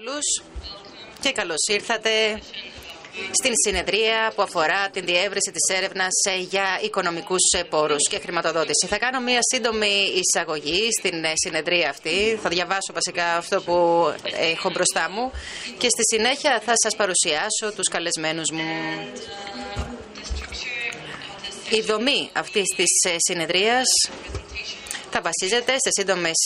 όλους και καλώς ήρθατε στην συνεδρία που αφορά την διεύρυνση της έρευνας ε, για οικονομικούς ε, πόρους και χρηματοδότηση. Θα κάνω μία σύντομη εισαγωγή στην ε, συνεδρία αυτή. Θα διαβάσω βασικά αυτό που έχω μπροστά μου και στη συνέχεια θα σας παρουσιάσω τους καλεσμένους μου. Η δομή αυτής της συνεδρίας θα βασίζεται σε σύντομες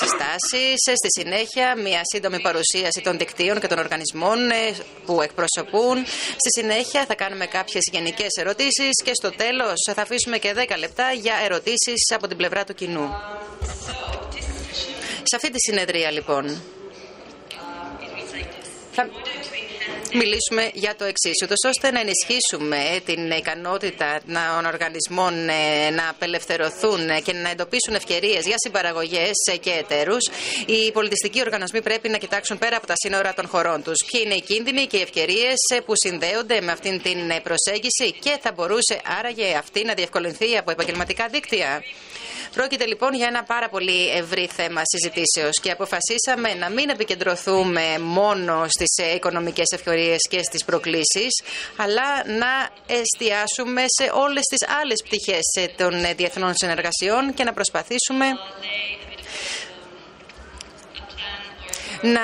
συστάσεις. Ε, στη συνέχεια, μια σύντομη παρουσίαση των δικτύων και των οργανισμών ε, που εκπροσωπούν. Στη συνέχεια, θα κάνουμε κάποιες γενικές ερωτήσεις και στο τέλος θα αφήσουμε και 10 λεπτά για ερωτήσεις από την πλευρά του κοινού. Σε αυτή τη συνεδρία, λοιπόν, θα μιλήσουμε για το εξής, ούτως ώστε να ενισχύσουμε την ικανότητα των οργανισμών ε, να απελευθερωθούν και να εντοπίσουν ευκαιρίες για συμπαραγωγές και εταίρους. Οι πολιτιστικοί οργανισμοί πρέπει να κοιτάξουν πέρα από τα σύνορα των χωρών τους. Ποιοι είναι οι κίνδυνοι και οι ευκαιρίες που συνδέονται με αυτήν την προσέγγιση και θα μπορούσε άραγε αυτή να διευκολυνθεί από επαγγελματικά δίκτυα. Πρόκειται λοιπόν για ένα πάρα πολύ ευρύ θέμα συζητήσεως και αποφασίσαμε να μην επικεντρωθούμε μόνο στις οικονομικές ευκαιρίες και στις προκλήσεις, αλλά να εστιάσουμε σε όλες τις άλλες πτυχές των διεθνών συνεργασιών και να προσπαθήσουμε να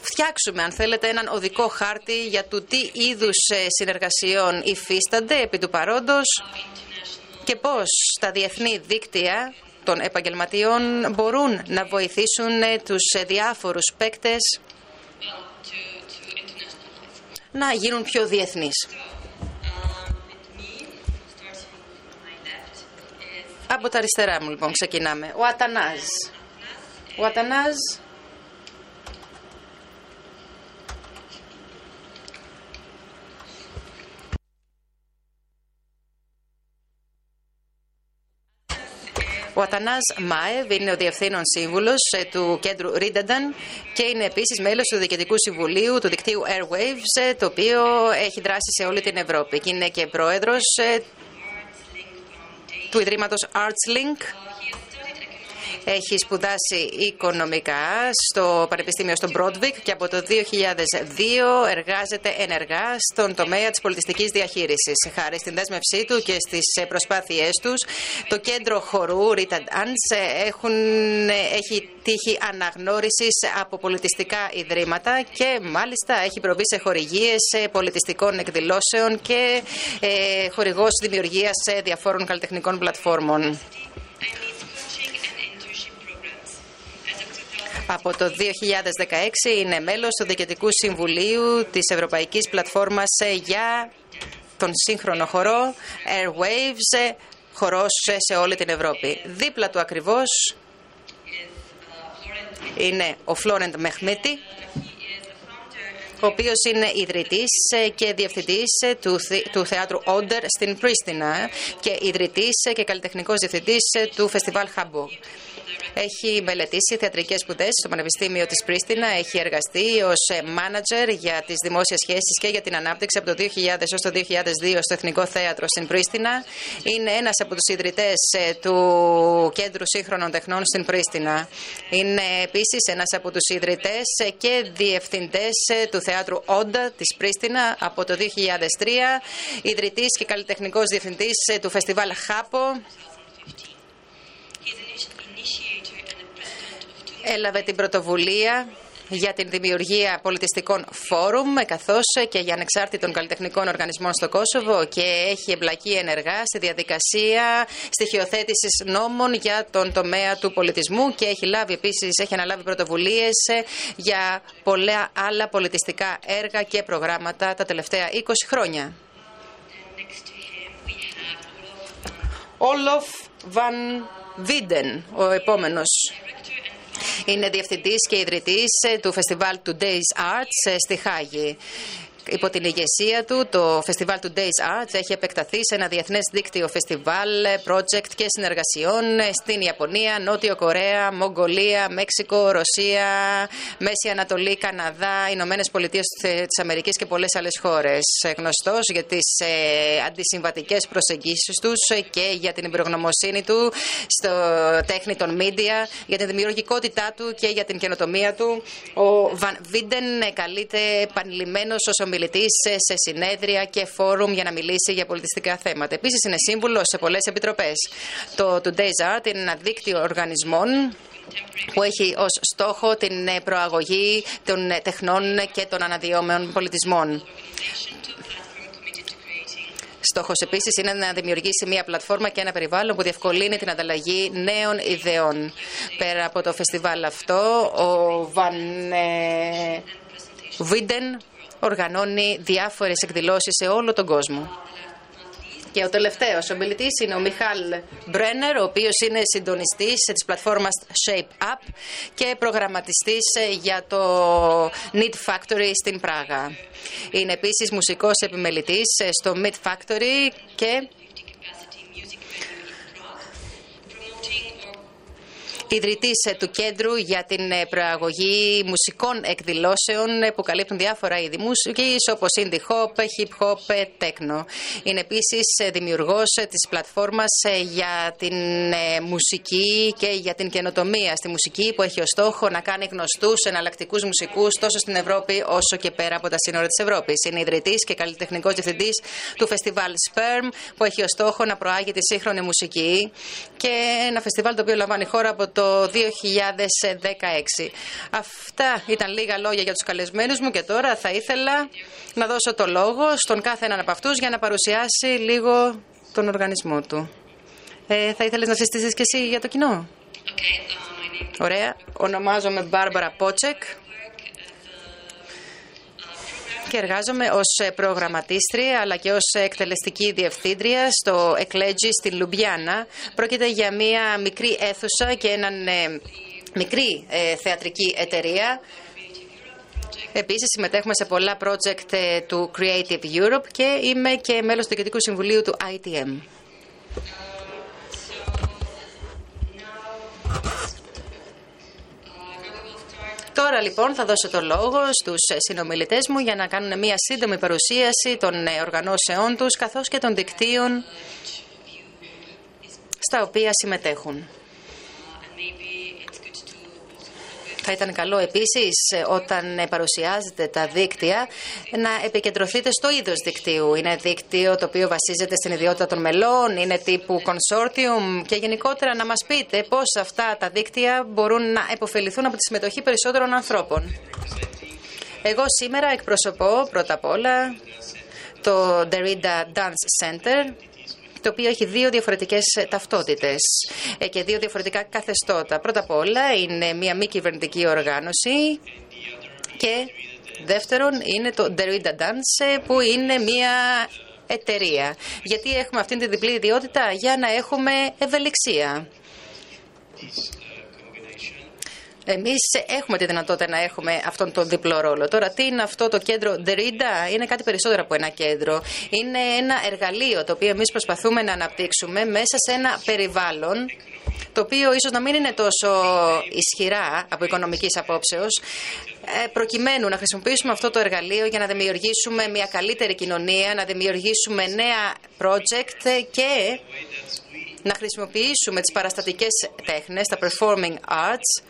φτιάξουμε, αν θέλετε, έναν οδικό χάρτη για το τι είδους συνεργασιών υφίστανται επί του παρόντος και πώς τα διεθνή δίκτυα των επαγγελματιών μπορούν να βοηθήσουν τους διάφορους παίκτες να γίνουν πιο διεθνείς. Από τα αριστερά μου λοιπόν ξεκινάμε. Ο Ατανάζ. Ο Ατανάζ Ο Ατανά Μάεβ είναι ο διευθύνων σύμβουλος ε, του κέντρου Ρίντερνταν και είναι επίσης μέλος του Διοικητικού Συμβουλίου του δικτύου Airwaves, ε, το οποίο έχει δράσει σε όλη την Ευρώπη. Και είναι και πρόεδρος ε, του Ιδρύματος ArtsLink έχει σπουδάσει οικονομικά στο Πανεπιστήμιο στο Μπρόντβικ και από το 2002 εργάζεται ενεργά στον τομέα της πολιτιστικής διαχείρισης. Χάρη στην δέσμευσή του και στις προσπάθειές τους, το κέντρο χορού Rita Dance έχει τύχει αναγνώρισης από πολιτιστικά ιδρύματα και μάλιστα έχει προβεί σε χορηγίες πολιτιστικών εκδηλώσεων και ε, χορηγός δημιουργίας διαφόρων καλλιτεχνικών πλατφόρμων. Από το 2016 είναι μέλος του Διοικητικού Συμβουλίου της Ευρωπαϊκής Πλατφόρμας για τον σύγχρονο χορό Airwaves, χορός σε όλη την Ευρώπη. Δίπλα του ακριβώς είναι ο Φλόρεντ Μεχμέτη, ο οποίος είναι ιδρυτής και διευθυντής του, του θεάτρου Όντερ στην Πρίστινα και ιδρυτής και καλλιτεχνικός διευθυντής του φεστιβάλ Χαμπού. Έχει μελετήσει θεατρικές σπουδές στο Πανεπιστήμιο της Πρίστινα. Έχει εργαστεί ως μάνατζερ για τις δημόσιες σχέσεις και για την ανάπτυξη από το 2000 έως το 2002 στο Εθνικό Θέατρο στην Πρίστινα. Είναι ένας από τους ιδρυτές ε, του Κέντρου Σύγχρονων Τεχνών στην Πρίστινα. Είναι επίσης ένας από τους ιδρυτές ε, και διευθυντές ε, του Θεάτρου Όντα της Πρίστινα από το 2003. Ιδρυτής και καλλιτεχνικός διευθυντής του Φεστιβάλ Χάπο έλαβε την πρωτοβουλία για την δημιουργία πολιτιστικών φόρουμ καθώς και για ανεξάρτητων καλλιτεχνικών οργανισμών στο Κόσοβο και έχει εμπλακεί ενεργά στη διαδικασία στοιχειοθέτησης νόμων για τον τομέα του πολιτισμού και έχει λάβει επίσης, έχει αναλάβει πρωτοβουλίες για πολλά άλλα πολιτιστικά έργα και προγράμματα τα τελευταία 20 χρόνια. Όλοφ Βαν Βίντεν, ο επόμενος είναι διευθυντής και ιδρυτής ε, του φεστιβάλ Today's Arts ε, στη Χάγη. Υπό την ηγεσία του το φεστιβάλ του Days Arts έχει επεκταθεί σε ένα διεθνές δίκτυο φεστιβάλ, project και συνεργασιών στην Ιαπωνία, Νότιο Κορέα, Μογγολία, Μέξικο, Ρωσία, Μέση Ανατολή, Καναδά, Ηνωμένες Πολιτείες της Αμερικής και πολλές άλλες χώρες. Γνωστός για τις ε, αντισυμβατικές προσεγγίσεις τους και για την εμπειρογνωμοσύνη του στο τέχνη των media, για την δημιουργικότητά του και για την καινοτομία του. Ο Βαν Βίντεν καλείται επανειλημμένος ως ομιλητή σε συνέδρια και φόρουμ για να μιλήσει για πολιτιστικά θέματα. Επίσης είναι σύμβουλος σε πολλές επιτροπές. Το Today's Art είναι ένα δίκτυο οργανισμών που έχει ως στόχο την προαγωγή των τεχνών και των αναδυόμενων πολιτισμών. Στόχος επίσης είναι να δημιουργήσει μια πλατφόρμα και ένα περιβάλλον που διευκολύνει την ανταλλαγή νέων ιδεών. Πέρα από το φεστιβάλ αυτό, ο Βαν Βίντεν οργανώνει διάφορες εκδηλώσεις σε όλο τον κόσμο. Και ο τελευταίος ομιλητής είναι ο Μιχάλ Μπρένερ, ο οποίος είναι συντονιστής της πλατφόρμας Shape Up και προγραμματιστής για το Need Factory στην Πράγα. Είναι επίσης μουσικός επιμελητής στο Meat Factory και ιδρυτής ε, του κέντρου για την ε, προαγωγή μουσικών εκδηλώσεων ε, που καλύπτουν διάφορα είδη μουσικής όπως indie hop, hip hop, techno. Είναι επίσης δημιουργός της πλατφόρμας για την μουσική και για την καινοτομία στη μουσική που έχει ως στόχο να κάνει γνωστούς εναλλακτικούς μουσικούς τόσο στην Ευρώπη όσο και πέρα από τα σύνορα της Ευρώπης. Είναι ιδρυτής και καλλιτεχνικός διευθυντής του φεστιβάλ Sperm που έχει ως στόχο να προάγει τη σύγχρονη μουσική και ένα φεστιβάλ το οποίο λαμβάνει χώρα από το 2016. Αυτά ήταν λίγα λόγια για τους καλεσμένους μου και τώρα θα ήθελα να δώσω το λόγο στον κάθε έναν από αυτούς για να παρουσιάσει λίγο τον οργανισμό του. Ε, θα ήθελες να συστήσεις και εσύ για το κοινό; Ωραία. Ονομάζομαι Μπάρμπαρα Πότσεκ και εργάζομαι ως προγραμματίστρια αλλά και ως εκτελεστική διευθύντρια στο Εκλέτζι στην Λουμπιάννα. Πρόκειται για μια μικρή αίθουσα και έναν ε, μικρή ε, θεατρική εταιρεία. Επίσης συμμετέχουμε σε πολλά project ε, του Creative Europe και είμαι και μέλος του Διοικητικού Συμβουλίου του ITM. Τώρα λοιπόν θα δώσω το λόγο στους συνομιλητές μου για να κάνουν μια σύντομη παρουσίαση των οργανώσεών τους καθώς και των δικτύων στα οποία συμμετέχουν. Θα ήταν καλό επίσης όταν παρουσιάζετε τα δίκτυα να επικεντρωθείτε στο είδος δικτύου. Είναι δίκτυο το οποίο βασίζεται στην ιδιότητα των μελών, είναι τύπου consortium και γενικότερα να μας πείτε πώς αυτά τα δίκτυα μπορούν να επωφεληθούν από τη συμμετοχή περισσότερων ανθρώπων. Εγώ σήμερα εκπροσωπώ πρώτα απ' όλα το Derrida Dance Center το οποίο έχει δύο διαφορετικές ταυτότητες ε, και δύο διαφορετικά καθεστώτα. Πρώτα απ' όλα είναι μια μη κυβερνητική οργάνωση και δεύτερον είναι το Derrida Dance που είναι μια εταιρεία. Γιατί έχουμε αυτή τη διπλή ιδιότητα για να έχουμε ευελιξία. Εμείς έχουμε τη δυνατότητα να έχουμε αυτόν τον διπλό ρόλο. Τώρα, τι είναι αυτό το κέντρο Derrida, είναι κάτι περισσότερο από ένα κέντρο. Είναι ένα εργαλείο το οποίο εμείς προσπαθούμε να αναπτύξουμε μέσα σε ένα περιβάλλον το οποίο ίσως να μην είναι τόσο ισχυρά από οικονομικής απόψεως, ε, προκειμένου να χρησιμοποιήσουμε αυτό το εργαλείο για να δημιουργήσουμε μια καλύτερη κοινωνία, να δημιουργήσουμε νέα project και να χρησιμοποιήσουμε τις παραστατικές τέχνες, τα performing arts,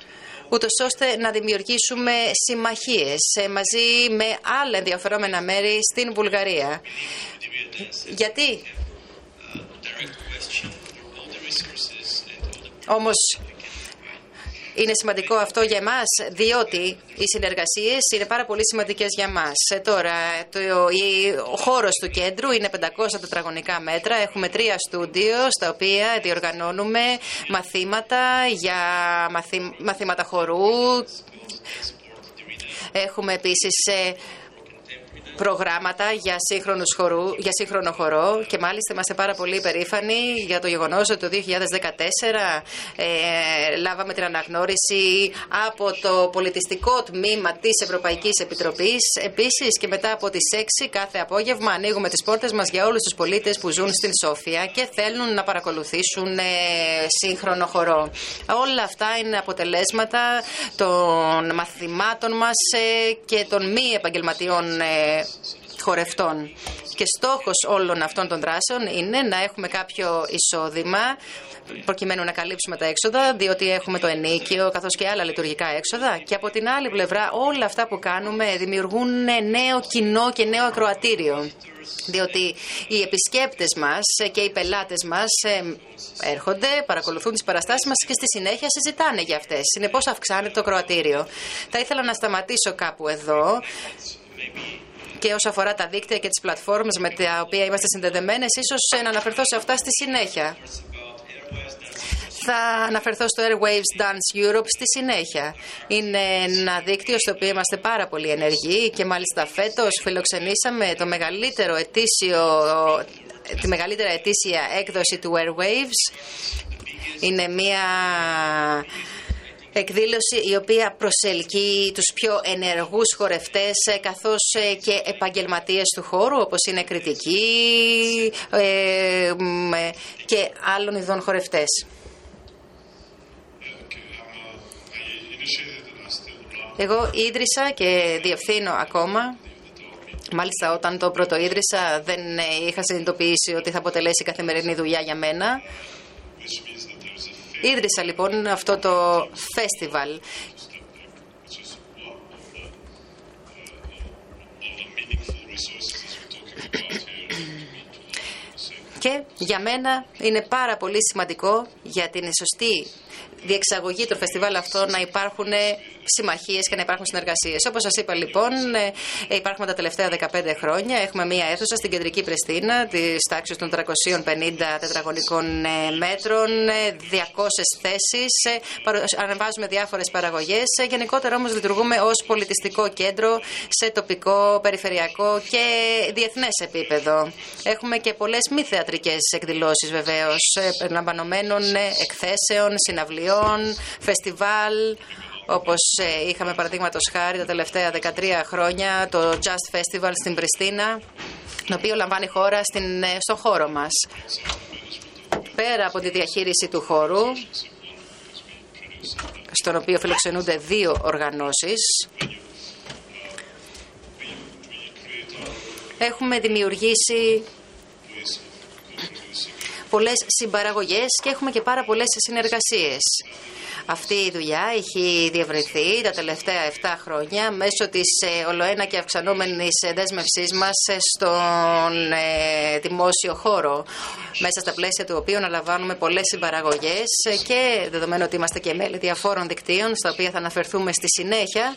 ούτως ώστε να δημιουργήσουμε συμμαχίες ε, μαζί με άλλα ενδιαφερόμενα μέρη στην Βουλγαρία. Γιατί; Όμως είναι σημαντικό αυτό για εμάς, διότι οι συνεργασίες είναι πάρα πολύ σημαντικές για μας. Ε, τώρα, το, ο χώρος του κέντρου είναι 500 τετραγωνικά μέτρα. Έχουμε τρία στούντιο στα οποία διοργανώνουμε μαθήματα για μαθήματα χορού. Έχουμε επίσης ε, προγράμματα για, σύγχρονους χορού, για σύγχρονο χορό και μάλιστα είμαστε πάρα πολύ περήφανοι για το γεγονός ότι το 2014 ε, λάβαμε την αναγνώριση από το πολιτιστικό τμήμα της Ευρωπαϊκής Επιτροπής. Επίσης και μετά από τις 6 κάθε απόγευμα ανοίγουμε τις πόρτες μας για όλους τους πολίτες που ζουν στην Σόφια και θέλουν να παρακολουθήσουν ε, σύγχρονο χορό. Όλα αυτά είναι αποτελέσματα των μαθημάτων μας ε, και των μη επαγγελματιών ε, χορευτών. Και στόχος όλων αυτών των δράσεων είναι να έχουμε κάποιο εισόδημα προκειμένου να καλύψουμε τα έξοδα, διότι έχουμε το ενίκιο καθώς και άλλα λειτουργικά έξοδα. Και από την άλλη πλευρά όλα αυτά που κάνουμε δημιουργούν νέο κοινό και νέο ακροατήριο. Διότι οι επισκέπτες μας και οι πελάτες μας ε, έρχονται, παρακολουθούν τις παραστάσεις μας και στη συνέχεια συζητάνε για αυτές. Συνεπώς αυξάνεται το ακροατήριο. Θα ήθελα να σταματήσω κάπου εδώ και όσο αφορά τα δίκτυα και τις πλατφόρμες με τα οποία είμαστε συνδεδεμένες, ίσως να αναφερθώ σε αυτά στη συνέχεια. Θα αναφερθώ στο Airwaves Dance Europe στη συνέχεια. Είναι ένα δίκτυο στο οποίο είμαστε πάρα πολύ ενεργοί και μάλιστα φέτος φιλοξενήσαμε το μεγαλύτερο ετήσιο, τη μεγαλύτερη ετήσια έκδοση του Airwaves. Είναι μια εκδήλωση η οποία προσελκύει τους πιο ενεργούς χορευτές ε, καθώς ε, και επαγγελματίες του χώρου όπως είναι κριτικοί ε, και άλλων ειδών χορευτές. Εγώ ίδρυσα και διευθύνω ακόμα. Μάλιστα όταν το πρώτο ίδρυσα δεν είχα συνειδητοποιήσει ότι θα αποτελέσει καθημερινή δουλειά για μένα. Ίδρυσα λοιπόν αυτό το φεστιβάλ και για μένα είναι πάρα πολύ σημαντικό για την σωστή διεξαγωγή του φεστιβάλ αυτό να υπάρχουν συμμαχίες και να υπάρχουν συνεργασίες. Όπως σας είπα λοιπόν, ε, υπάρχουμε τα τελευταία 15 χρόνια. Έχουμε μία αίθουσα στην κεντρική Πρεστίνα της τάξης των 350 τετραγωνικών ε, μέτρων, 200 θέσεις. Ανεβάζουμε διάφορες παραγωγές. Ε, γενικότερα όμως λειτουργούμε ως πολιτιστικό κέντρο σε τοπικό, περιφερειακό και διεθνές επίπεδο. Έχουμε και πολλές μη θεατρικές εκδηλώσεις βεβαίως, περιλαμβανομένων εκθέσεων, συναυλιών, φεστιβάλ, όπως ε, είχαμε παραδείγματος χάρη τα τελευταία 13 χρόνια το Just Festival στην Πριστίνα, το οποίο λαμβάνει χώρα στην, ε, στον χώρο μας. Πέρα από τη διαχείριση του χώρου, στον οποίο φιλοξενούνται δύο οργανώσεις, έχουμε δημιουργήσει πολλές συμπαραγωγές και έχουμε και πάρα πολλές συνεργασίες. Αυτή η δουλειά έχει διευρυνθεί τα τελευταία 7 χρόνια μέσω της ε, ολοένα και αυξανόμενης δέσμευσής μας στον ε, δημόσιο χώρο μέσα στα πλαίσια του οποίου αναλαμβάνουμε πολλές συμπαραγωγές και δεδομένου ότι είμαστε και μέλη διαφόρων δικτύων στα οποία θα αναφερθούμε στη συνέχεια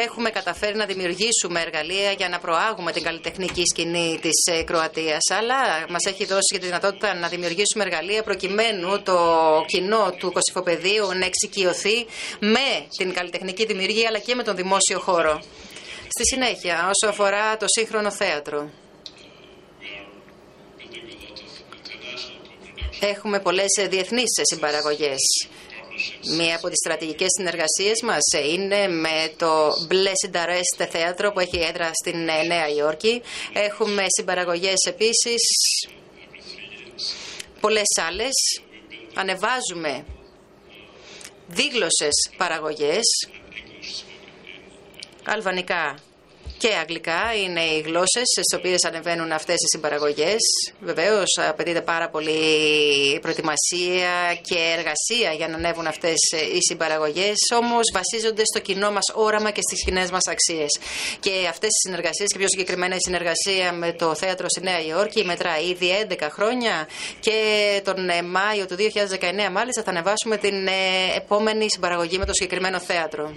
έχουμε καταφέρει να δημιουργήσουμε εργαλεία για να προάγουμε την καλλιτεχνική σκηνή της ε, Κροατίας. Αλλά μας έχει δώσει και τη δυνατότητα να δημιουργήσουμε εργαλεία προκειμένου το κοινό του Κωσυφοπεδίου να εξοικειωθεί με την καλλιτεχνική δημιουργία αλλά και με τον δημόσιο χώρο. Στη συνέχεια, όσο αφορά το σύγχρονο θέατρο. Έχουμε πολλές διεθνείς συμπαραγωγές. Μία από τις στρατηγικές συνεργασίες μας είναι με το Blessed Arrest θέατρο που έχει έδρα στην Νέα Υόρκη. Έχουμε συμπαραγωγές επίσης, πολλές άλλες. Ανεβάζουμε δίγλωσες παραγωγές, αλβανικά και αγγλικά είναι οι γλώσσες στις οποίες ανεβαίνουν αυτές οι συμπαραγωγές. Βεβαίως απαιτείται πάρα πολύ προετοιμασία και εργασία για να ανέβουν αυτές οι συμπαραγωγές, όμως βασίζονται στο κοινό μας όραμα και στις κοινές μας αξίες. Και αυτές οι συνεργασίες, και πιο συγκεκριμένα η συνεργασία με το θέατρο στη Νέα Υόρκη, μετράει ήδη 11 χρόνια και τον Μάιο του 2019 μάλιστα θα ανεβάσουμε την ε, επόμενη συμπαραγωγή με το συγκεκριμένο θέατρο.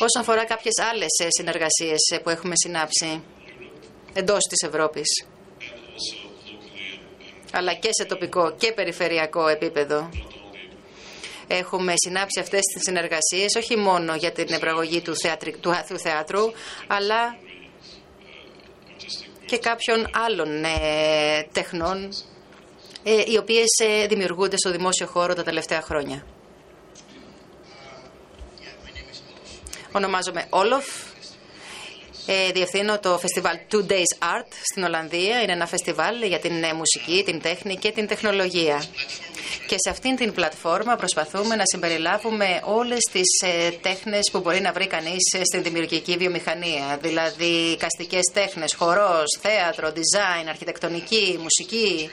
Όσον αφορά κάποιες άλλες ε, συνεργασίες ε, που έχουμε συνάψει εντός της Ευρώπης, αλλά και σε τοπικό και περιφερειακό επίπεδο. Έχουμε συνάψει αυτές τις συνεργασίες όχι μόνο για την επραγωγή του, θεατρι... του θεάτρου, αλλά και κάποιων άλλων ε, τεχνών ε, οι οποίες ε, δημιουργούνται στο δημόσιο χώρο τα τελευταία χρόνια. Ονομάζομαι Όλοφ. Ε, διευθύνω το φεστιβάλ Two Days Art στην Ολλανδία. Είναι ένα φεστιβάλ για την μουσική, την τέχνη και την τεχνολογία. Και σε αυτήν την πλατφόρμα προσπαθούμε να συμπεριλάβουμε όλες τις ε, τέχνες που μπορεί να βρει κανείς ε, στην δημιουργική βιομηχανία. Δηλαδή καστικές τέχνες, χορός, θέατρο, design, αρχιτεκτονική, μουσική.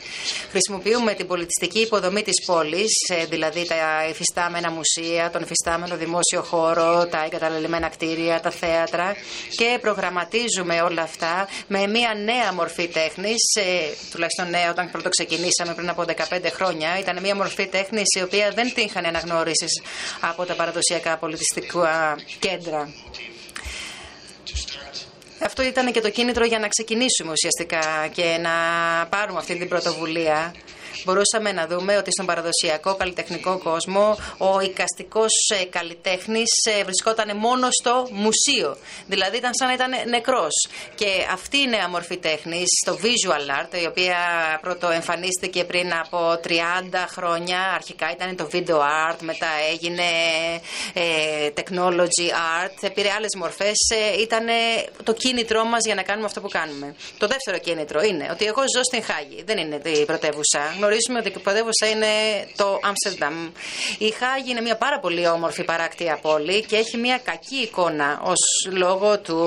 Χρησιμοποιούμε την πολιτιστική υποδομή της πόλης, ε, δηλαδή τα εφιστάμενα μουσεία, τον εφιστάμενο δημόσιο χώρο, τα εγκαταλελειμμένα κτίρια, τα θέατρα και προγραμματίζουμε όλα αυτά με μια νέα μορφή τέχνης, τουλάχιστον νέα όταν πρώτο ξεκινήσαμε πριν από 15 χρόνια. Ήταν μια μορφή τέχνης η οποία δεν τύχανε αναγνώρισης από τα παραδοσιακά πολιτιστικά κέντρα. Αυτό ήταν και το κίνητρο για να ξεκινήσουμε ουσιαστικά και να πάρουμε αυτή την πρωτοβουλία μπορούσαμε να δούμε ότι στον παραδοσιακό καλλιτεχνικό κόσμο ο οικαστικό ε, καλλιτέχνης ε, βρισκόταν μόνο στο μουσείο. Δηλαδή ήταν σαν να ήταν νεκρός. Και αυτή η νέα μορφή τέχνης, το visual art, η οποία πρώτο εμφανίστηκε πριν από 30 χρόνια, αρχικά ήταν το video art, μετά έγινε ε, technology art, πήρε άλλες μορφές, ήταν το κίνητρό μας για να κάνουμε αυτό που κάνουμε. Το δεύτερο κίνητρο είναι ότι εγώ ζω στην Χάγη, δεν είναι η πρωτεύουσα γνωρίζουμε ότι η πρωτεύουσα είναι το Άμστερνταμ. Η Χάγη είναι μια πάρα πολύ όμορφη παράκτια πόλη και έχει μια κακή εικόνα ως λόγω του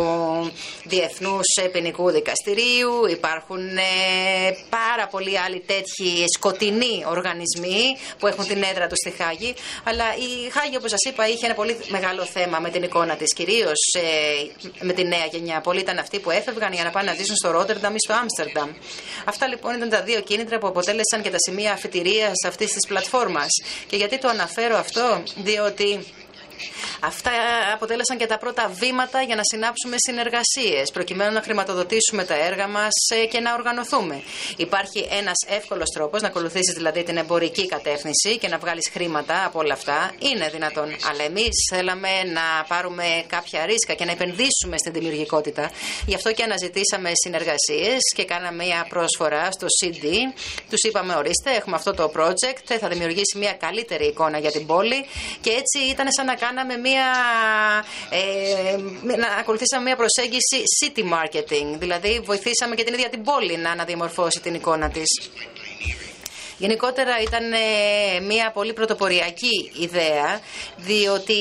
Διεθνούς Ποινικού Δικαστηρίου. Υπάρχουν ε, πάρα πολλοί άλλοι τέτοιοι σκοτεινοί οργανισμοί που έχουν την έδρα τους στη Χάγη. Αλλά η Χάγη, όπως σας είπα, είχε ένα πολύ μεγάλο θέμα με την εικόνα της, κυρίως ε, με τη νέα γενιά. Πολλοί ήταν αυτοί που έφευγαν για να πάνε να ζήσουν στο Ρότερνταμ ή στο Άμστερνταμ. Αυτά λοιπόν ήταν τα δύο κίνητρα που αποτέλεσαν και τα σημεία αφιτηρίας αυτής της πλατφόρμας. Και γιατί το αναφέρω αυτό, διότι Αυτά αποτέλεσαν και τα πρώτα βήματα για να συνάψουμε συνεργασίες, προκειμένου να χρηματοδοτήσουμε τα έργα μας ε, και να οργανωθούμε. Υπάρχει ένας εύκολος τρόπος να ακολουθήσεις δηλαδή την εμπορική κατεύθυνση και να βγάλεις χρήματα από όλα αυτά. Είναι δυνατόν. Αλλά εμείς θέλαμε να πάρουμε κάποια ρίσκα και να επενδύσουμε στην δημιουργικότητα. Γι' αυτό και αναζητήσαμε συνεργασίες και κάναμε μια πρόσφορα στο CD. Τους είπαμε, ορίστε, έχουμε αυτό το project, θα δημιουργήσει μια καλύτερη εικόνα για την πόλη και έτσι ήταν σαν να κάναμε μια, ε, να ακολουθήσαμε μια προσέγγιση city marketing, δηλαδή βοηθήσαμε και την ίδια την πόλη να αναδιαμορφώσει την εικόνα της. Γενικότερα ήταν ε, μια πολύ πρωτοποριακή ιδέα, διότι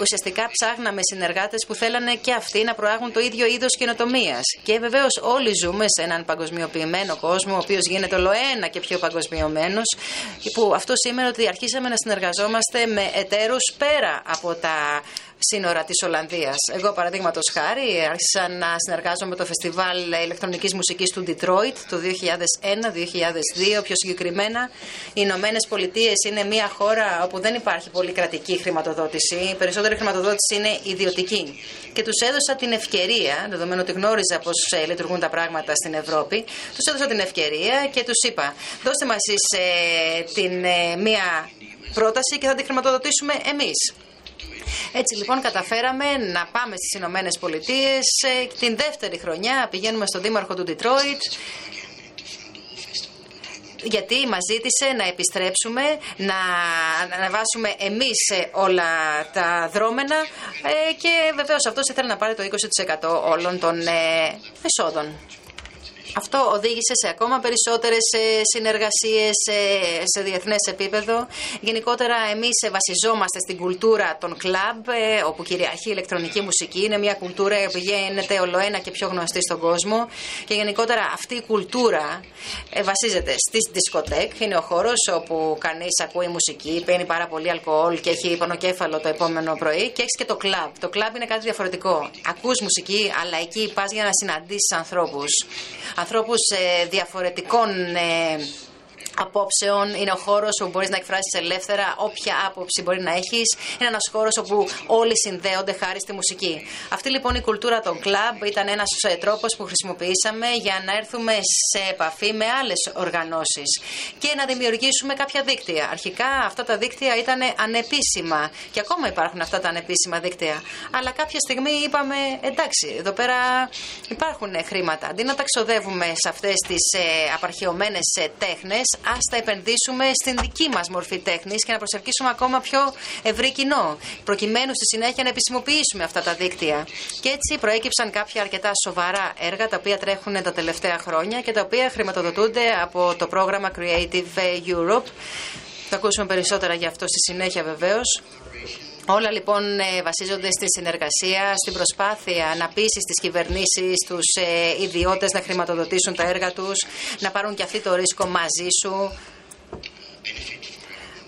ουσιαστικά ψάχναμε συνεργάτες που θέλανε και αυτοί να προάγουν το ίδιο είδος καινοτομίας. Και βεβαίως όλοι ζούμε σε έναν παγκοσμιοποιημένο κόσμο, ο οποίος γίνεται όλο ένα και πιο παγκοσμιωμένος, που αυτό σήμαινε ότι αρχίσαμε να συνεργαζόμαστε με εταίρους πέρα από τα σύνορα της Ολλανδίας. Εγώ, παραδείγματος χάρη, άρχισα να συνεργάζομαι με το Φεστιβάλ ηλεκτρονικής μουσικής του Detroit το 2001-2002. Πιο συγκεκριμένα, οι Ηνωμένες Πολιτείες είναι μια χώρα όπου δεν υπάρχει πολύ κρατική χρηματοδότηση. Η περισσότερη χρηματοδότηση είναι ιδιωτική. Και τους έδωσα την ευκαιρία, δεδομένου ότι γνώριζα πώς ε, λειτουργούν τα πράγματα στην Ευρώπη, τους έδωσα την ευκαιρία και τους είπα: Δώστε μας ε, την ε, μία πρόταση και θα την χρηματοδοτήσουμε εμείς. Έτσι λοιπόν καταφέραμε να πάμε στις Ηνωμένες Πολιτείες ε, την δεύτερη χρονιά πηγαίνουμε στον Δήμαρχο του Ντιτρόιτ γιατί μας ζήτησε να επιστρέψουμε, να αναβάσουμε εμείς ε, όλα τα δρόμενα ε, και βεβαίως αυτός ήθελε να πάρει το 20% όλων των εσόδων. Αυτό οδήγησε σε ακόμα περισσότερες συνεργασίες σε διεθνές επίπεδο. Γενικότερα, εμείς βασιζόμαστε στην κουλτούρα των κλαμπ, ε, όπου κυριαρχεί η ηλεκτρονική μουσική. Είναι μια κουλτούρα που γίνεται ολοένα και πιο γνωστή στον κόσμο. Και γενικότερα αυτή η κουλτούρα ε, βασίζεται στις δισκοτέκ. Είναι ο χώρος όπου κανείς ακούει μουσική, παίρνει πάρα πολύ αλκοόλ και έχει πονοκέφαλο το επόμενο πρωί. Και έχεις και το κλαμπ. Το κλαμπ είναι κάτι διαφορετικό. Ακούς μουσική, αλλά εκεί πας για να συναντήσεις ανθρώπους ανθρώπους ε, διαφορετικών ε, απόψεων, είναι ο χώρος όπου μπορείς να εκφράσεις ελεύθερα όποια άποψη μπορεί να έχεις. Είναι ένας χώρος όπου όλοι συνδέονται χάρη στη μουσική. Αυτή λοιπόν η κουλτούρα των κλαμπ ήταν ένας τρόπος που χρησιμοποιήσαμε για να έρθουμε σε επαφή με άλλες οργανώσεις και να δημιουργήσουμε κάποια δίκτυα. Αρχικά αυτά τα δίκτυα ήταν ανεπίσημα και ακόμα υπάρχουν αυτά τα ανεπίσημα δίκτυα. Αλλά κάποια στιγμή είπαμε εντάξει, εδώ πέρα υπάρχουν χρήματα. Αντί να τα ξοδεύουμε σε αυτές τις ε, απαρχαιωμένες ε, τέχνες, ας τα επενδύσουμε στην δική μας μορφή τέχνης και να προσελκύσουμε ακόμα πιο ευρύ κοινό, προκειμένου στη συνέχεια να επισημοποιήσουμε αυτά τα δίκτυα. Και έτσι προέκυψαν κάποια αρκετά σοβαρά έργα τα οποία τρέχουν τα τελευταία χρόνια και τα οποία χρηματοδοτούνται από το πρόγραμμα Creative Europe. Θα ακούσουμε περισσότερα γι' αυτό στη συνέχεια βεβαίως. Όλα λοιπόν ε, βασίζονται στη συνεργασία, στην προσπάθεια να πείσει τι κυβερνήσεις, τους ε, ιδιώτες να χρηματοδοτήσουν τα έργα τους, να πάρουν και αυτοί το ρίσκο μαζί σου,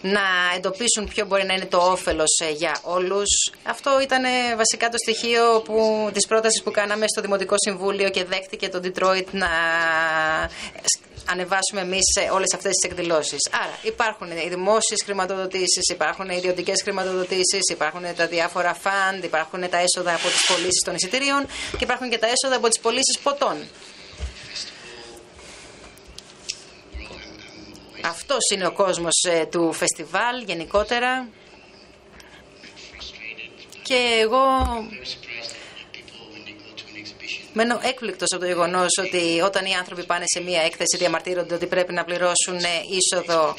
να εντοπίσουν ποιο μπορεί να είναι το όφελος ε, για όλους. Αυτό ήταν βασικά το στοιχείο που, της πρότασης που κάναμε στο Δημοτικό Συμβούλιο και δέχτηκε το Detroit να ανεβάσουμε εμείς όλες αυτές τις εκδηλώσεις. Άρα υπάρχουν οι δημόσιες χρηματοδοτήσεις, υπάρχουν οι ιδιωτικές χρηματοδοτήσεις, υπάρχουν τα διάφορα φαντ, υπάρχουν τα έσοδα από τις πωλήσεις των εισιτηρίων και υπάρχουν και τα έσοδα από τις πωλήσεις ποτών. Αυτός είναι ο κόσμος ε, του φεστιβάλ γενικότερα και εγώ Μένω έκπληκτος από το γεγονός ότι όταν οι άνθρωποι πάνε σε μία έκθεση διαμαρτύρονται ότι πρέπει να πληρώσουν είσοδο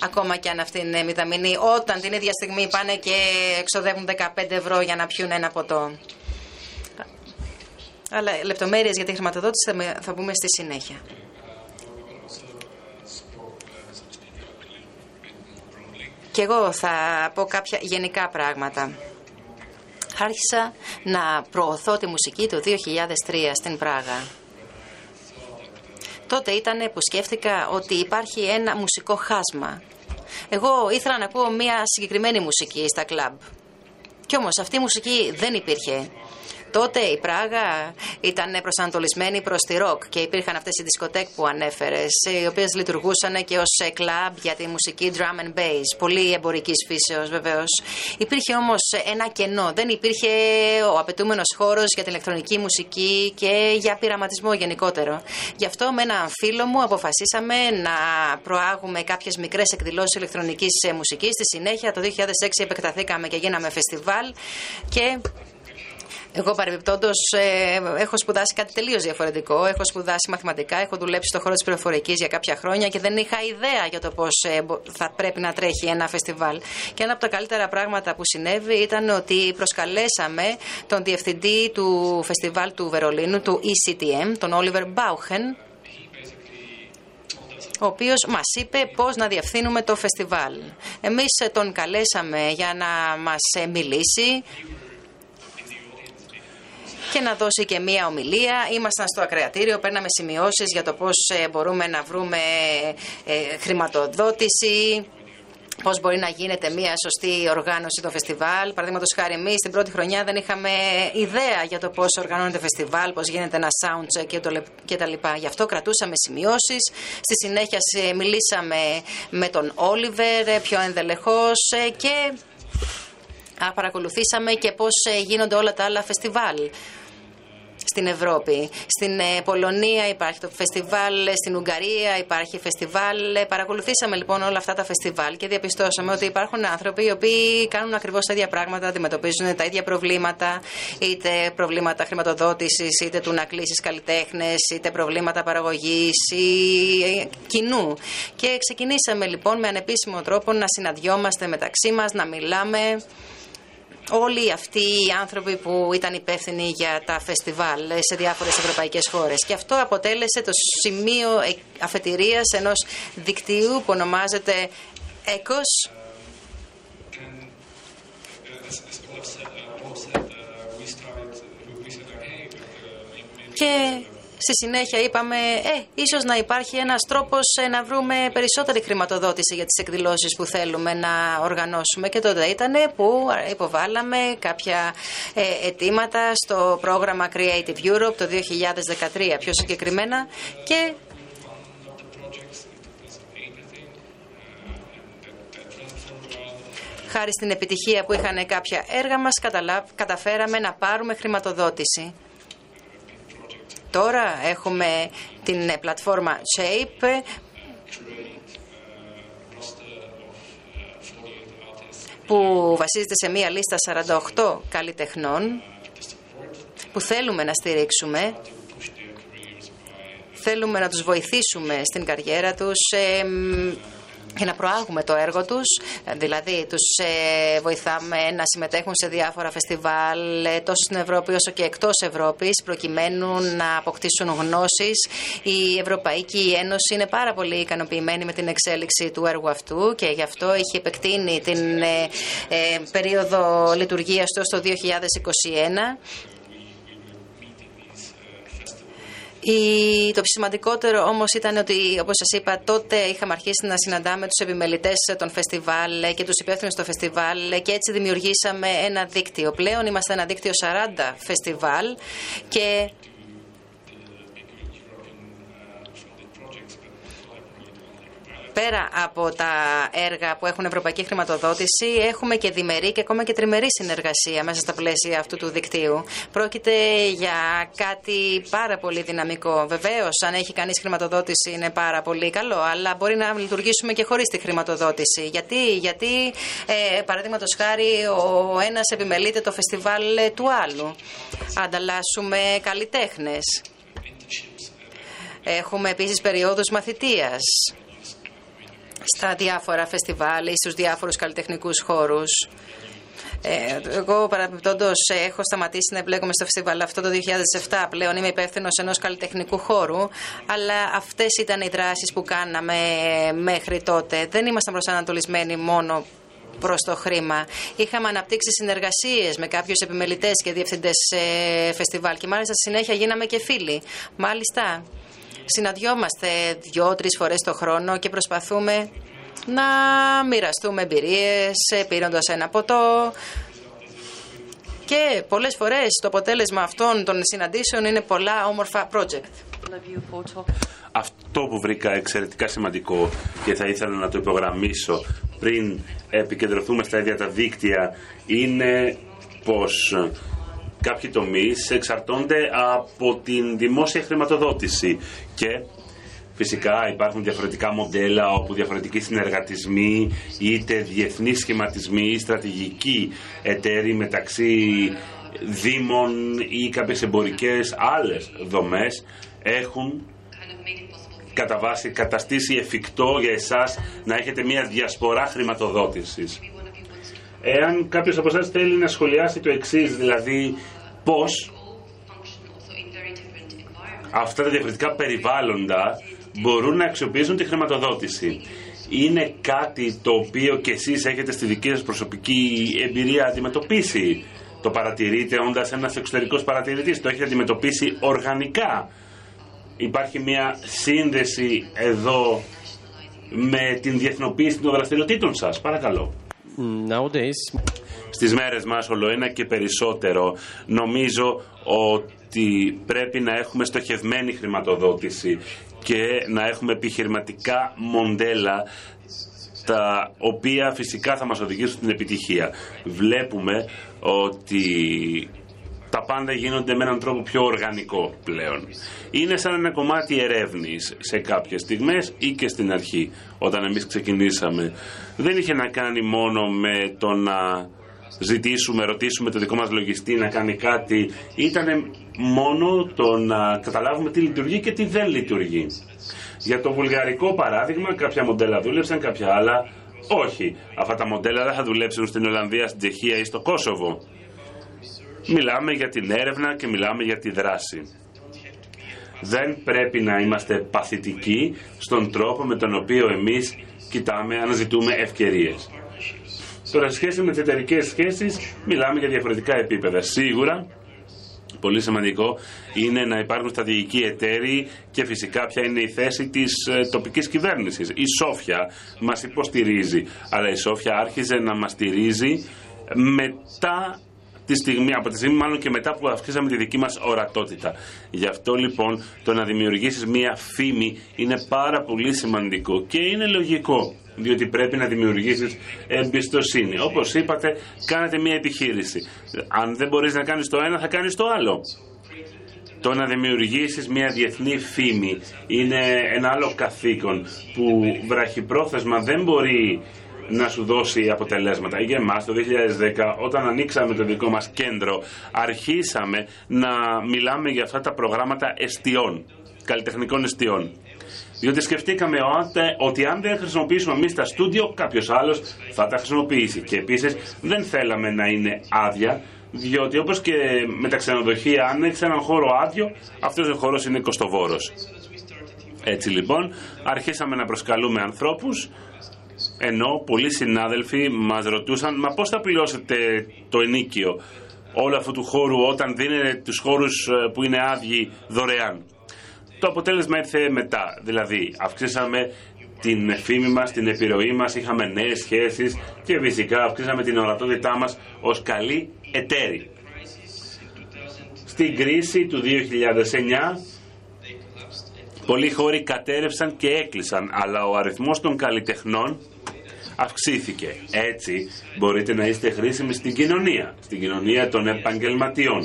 ακόμα και αν αυτή είναι μηδαμινή, όταν την ίδια στιγμή πάνε και εξοδεύουν 15 ευρώ για να πιούν ένα ποτό. Αλλά λεπτομέρειες για τη χρηματοδότηση θα πούμε στη συνέχεια. Και εγώ θα πω κάποια γενικά πράγματα άρχισα να προωθώ τη μουσική το 2003 στην Πράγα. Τότε ήταν που σκέφτηκα ότι υπάρχει ένα μουσικό χάσμα. Εγώ ήθελα να ακούω μια συγκεκριμένη μουσική στα κλαμπ. Κι όμως αυτή η μουσική δεν υπήρχε. Τότε η Πράγα ήταν προσανατολισμένη προς τη ροκ και υπήρχαν αυτές οι δισκοτέκ που ανέφερες, οι οποίες λειτουργούσαν και ως κλαμπ για τη μουσική drum and bass. Πολύ εμπορικής φύσεως βεβαίως. Υπήρχε όμως ένα κενό. Δεν υπήρχε ο απαιτούμενος χώρος για την ηλεκτρονική μουσική και για πειραματισμό γενικότερο. Γι' αυτό με έναν φίλο μου αποφασίσαμε να προάγουμε κάποιες μικρές εκδηλώσεις ηλεκτρονικής μουσικής. Στη συνέχεια το 2006 επεκταθήκαμε και γίναμε φεστιβάλ και εγώ παρεμπιπτόντως ε, έχω σπουδάσει κάτι τελείως διαφορετικό. Έχω σπουδάσει μαθηματικά, έχω δουλέψει στον χώρο της πληροφορικής για κάποια χρόνια και δεν είχα ιδέα για το πώς ε, θα πρέπει να τρέχει ένα φεστιβάλ. Και ένα από τα καλύτερα πράγματα που συνέβη ήταν ότι προσκαλέσαμε τον διευθυντή του φεστιβάλ του Βερολίνου, του ECTM, τον Oliver Bauchen, ο οποίος μας είπε πώς να διευθύνουμε το φεστιβάλ. Εμείς τον καλέσαμε για να μας μιλήσει και να δώσει και μία ομιλία. Ήμασταν στο ακροατήριο, παίρναμε σημειώσεις για το πώς ε, μπορούμε να βρούμε ε, χρηματοδότηση, πώς μπορεί να γίνεται μια σωστή οργάνωση το φεστιβάλ. Παραδείγματος χάρη, εμείς στην πρώτη χρονιά δεν είχαμε ιδέα για το πώς οργανώνεται φεστιβάλ, πώς γίνεται ένα soundcheck κτλ. Γι' αυτό κρατούσαμε σημειώσεις. Στη συνέχεια μιλήσαμε με τον Όλιβερ ε, πιο ενδελεχώς και παρακολουθήσαμε και πώς γίνονται όλα τα άλλα φεστιβάλ στην Ευρώπη. Στην ε, Πολωνία υπάρχει το φεστιβάλ, στην Ουγγαρία υπάρχει φεστιβάλ. Ε, παρακολουθήσαμε λοιπόν όλα αυτά τα φεστιβάλ και διαπιστώσαμε ότι υπάρχουν άνθρωποι οι οποίοι κάνουν ακριβώς τα ίδια πράγματα, αντιμετωπίζουν τα ίδια προβλήματα, είτε προβλήματα χρηματοδότησης, είτε του να κλείσεις καλλιτέχνες, είτε προβλήματα παραγωγής ή ε, κοινού. Και ξεκινήσαμε λοιπόν με ανεπίσημο τρόπο να συναντιόμαστε μεταξύ μας, να μιλάμε όλοι αυτοί οι άνθρωποι που ήταν υπεύθυνοι για τα φεστιβάλ σε διάφορες ευρωπαϊκές χώρες. Και αυτό αποτέλεσε το σημείο αφετηρίας ενός δικτύου που ονομάζεται ECOS. Και Στη συνέχεια είπαμε, ε, να υπάρχει ένας τρόπος ε, να βρούμε περισσότερη χρηματοδότηση για τις εκδηλώσεις που θέλουμε να οργανώσουμε και τότε ήταν που ε, υποβάλαμε κάποια ε, αιτήματα στο πρόγραμμα Creative Europe το 2013 πιο συγκεκριμένα και χάρη στην επιτυχία που είχαν κάποια έργα μας, καταφέραμε να πάρουμε χρηματοδότηση. Τώρα έχουμε την πλατφόρμα Shape. Που βασίζεται σε μία λίστα 48 καλλιτεχνών που θέλουμε να στηρίξουμε. Θέλουμε να τους βοηθήσουμε στην καριέρα τους για να προάγουμε το έργο τους, δηλαδή τους ε, βοηθάμε να συμμετέχουν σε διάφορα φεστιβάλ ε, τόσο στην Ευρώπη όσο και εκτός Ευρώπης προκειμένου να αποκτήσουν γνώσεις. Η Ευρωπαϊκή Ένωση είναι πάρα πολύ ικανοποιημένη με την εξέλιξη του έργου αυτού και γι' αυτό έχει επεκτείνει την ε, περίοδο λειτουργίας του στο 2021 το σημαντικότερο όμως ήταν ότι, όπως σας είπα, τότε είχαμε αρχίσει να συναντάμε τους επιμελητές των φεστιβάλ και τους υπεύθυνους των φεστιβάλ και έτσι δημιουργήσαμε ένα δίκτυο. Πλέον είμαστε ένα δίκτυο 40 φεστιβάλ και πέρα από τα έργα που έχουν ευρωπαϊκή χρηματοδότηση, έχουμε και διμερή και ακόμα και τριμερή συνεργασία μέσα στα πλαίσια αυτού του δικτύου. Πρόκειται για κάτι πάρα πολύ δυναμικό. Βεβαίως, αν έχει κανείς χρηματοδότηση, είναι πάρα πολύ καλό, αλλά μπορεί να λειτουργήσουμε και χωρίς τη χρηματοδότηση. Γιατί, Γιατί ε, παραδείγματος χάρη, ο ένας επιμελείται το φεστιβάλ του άλλου. Ανταλλάσσουμε καλλιτέχνες. Έχουμε επίσης περιόδους μαθητείας στα διάφορα φεστιβάλ ή στους διάφορους καλλιτεχνικούς χώρους. Ε, εγώ παραπιπτόντω έχω σταματήσει να εμπλέκομαι στο φεστιβάλ αυτό το 2007. Πλέον είμαι υπεύθυνος ενός καλλιτεχνικού χώρου. Αλλά αυτές ήταν οι δράσεις που κάναμε μέχρι τότε. Δεν ήμασταν προσανατολισμένοι μόνο προς το χρήμα. Είχαμε αναπτύξει συνεργασίες με κάποιους επιμελητές και διευθυντές ε, φεστιβάλ και μάλιστα στη συνέχεια γίναμε και φίλοι. Μάλιστα, συναντιόμαστε δύο-τρει φορές το χρόνο και προσπαθούμε να μοιραστούμε εμπειρίες πίνοντα ένα ποτό. Και πολλές φορές το αποτέλεσμα αυτών των συναντήσεων είναι πολλά όμορφα project. Αυτό που βρήκα εξαιρετικά σημαντικό και θα ήθελα να το υπογραμμίσω πριν επικεντρωθούμε στα ίδια τα δίκτυα είναι πως κάποιοι τομείς εξαρτώνται από την δημόσια χρηματοδότηση και Φυσικά υπάρχουν διαφορετικά μοντέλα όπου διαφορετικοί συνεργατισμοί είτε διεθνείς σχηματισμοί ή στρατηγικοί εταίροι μεταξύ δήμων ή κάποιες εμπορικές άλλες δομές έχουν κατά βάση καταστήσει εφικτό για εσάς να έχετε μια διασπορά χρηματοδότησης. Εάν κάποιος από εσάς θέλει να σχολιάσει το εξής, δηλαδή πώς αυτά τα διαφορετικά περιβάλλοντα μπορούν να αξιοποιήσουν τη χρηματοδότηση. Είναι κάτι το οποίο και εσείς έχετε στη δική σας προσωπική εμπειρία αντιμετωπίσει. Το παρατηρείτε όντας ένας εξωτερικός παρατηρητής, το έχετε αντιμετωπίσει οργανικά. Υπάρχει μια σύνδεση εδώ με την διεθνοποίηση των δραστηριοτήτων σας. Παρακαλώ. Nowadays. Στις μέρες μας όλο ένα και περισσότερο νομίζω ότι πρέπει να έχουμε στοχευμένη χρηματοδότηση και να έχουμε επιχειρηματικά μοντέλα τα οποία φυσικά θα μας οδηγήσουν στην επιτυχία. Βλέπουμε ότι τα πάντα γίνονται με έναν τρόπο πιο οργανικό πλέον. Είναι σαν ένα κομμάτι ερεύνης σε κάποιες στιγμές ή και στην αρχή όταν εμείς ξεκινήσαμε. Δεν είχε να κάνει μόνο με το να ζητήσουμε, ρωτήσουμε το δικό μας λογιστή να κάνει κάτι. Ήταν μόνο το να καταλάβουμε τι λειτουργεί και τι δεν λειτουργεί. Για το βουλγαρικό παράδειγμα κάποια μοντέλα δούλεψαν, κάποια άλλα όχι. Αυτά τα μοντέλα δεν θα δουλέψουν στην Ολλανδία, στην Τσεχία ή στο Κόσοβο. Μιλάμε για την έρευνα και μιλάμε για τη δράση. Δεν πρέπει να είμαστε παθητικοί στον τρόπο με τον οποίο εμείς κοιτάμε, αναζητούμε ευκαιρίες. Τώρα, σχέση με τις εταιρικές σχέσεις, μιλάμε για διαφορετικά επίπεδα. Σίγουρα, πολύ σημαντικό είναι να υπάρχουν στρατηγικοί εταίροι και φυσικά ποια είναι η θέση της ε, τοπικής κυβέρνησης. Η Σόφια μας υποστηρίζει, αλλά η Σόφια άρχιζε να μας στηρίζει μετά τη στιγμή, από τη στιγμή μάλλον και μετά που αυξήσαμε τη δική μας ορατότητα. Γι' αυτό λοιπόν το να δημιουργήσεις μία φήμη είναι πάρα πολύ σημαντικό και είναι λογικό. διότι πρέπει να δημιουργήσεις εμπιστοσύνη. Όπως είπατε, κάνετε μια επιχείρηση. Αν δεν μπορείς να κάνεις το ένα, θα κάνεις το άλλο. Το να δημιουργήσεις μια διεθνή φήμη είναι ένα άλλο καθήκον που βραχυπρόθεσμα δεν μπορεί να σου δώσει αποτελέσματα. Για εμάς το 2010 όταν ανοίξαμε το δικό μας κέντρο αρχίσαμε να μιλάμε για αυτά τα προγράμματα εστιών, καλλιτεχνικών εστιών. Διότι σκεφτήκαμε ότι αν δεν χρησιμοποιήσουμε εμείς τα στούντιο, κάποιος άλλος θα τα χρησιμοποιήσει. Και επίσης δεν θέλαμε να είναι άδεια, διότι όπως και με τα ξενοδοχεία, αν έχεις έναν χώρο άδειο, αυτός ο χώρος είναι κοστοβόρος. Έτσι λοιπόν, αρχίσαμε να προσκαλούμε ανθρώπους ενώ πολλοί συνάδελφοι μας ρωτούσαν «Μα πώς θα πληρώσετε το ενίκιο όλου αυτού του χώρου όταν δίνετε τους χώρους ε, που είναι άδειοι δωρεάν». Το αποτέλεσμα ήρθε μετά, δηλαδή αυξήσαμε την φήμη μας, την επιρροή μας, είχαμε νέες σχέσεις και φυσικά αυξήσαμε την ορατότητά μας ως καλή εταίροι. Στην κρίση του 2009 πολλοί χώροι κατέρευσαν και έκλεισαν, αλλά ο αριθμός των καλλιτεχνών αυξήθηκε. Έτσι μπορείτε να είστε χρήσιμοι στην κοινωνία, στην κοινωνία των επαγγελματιών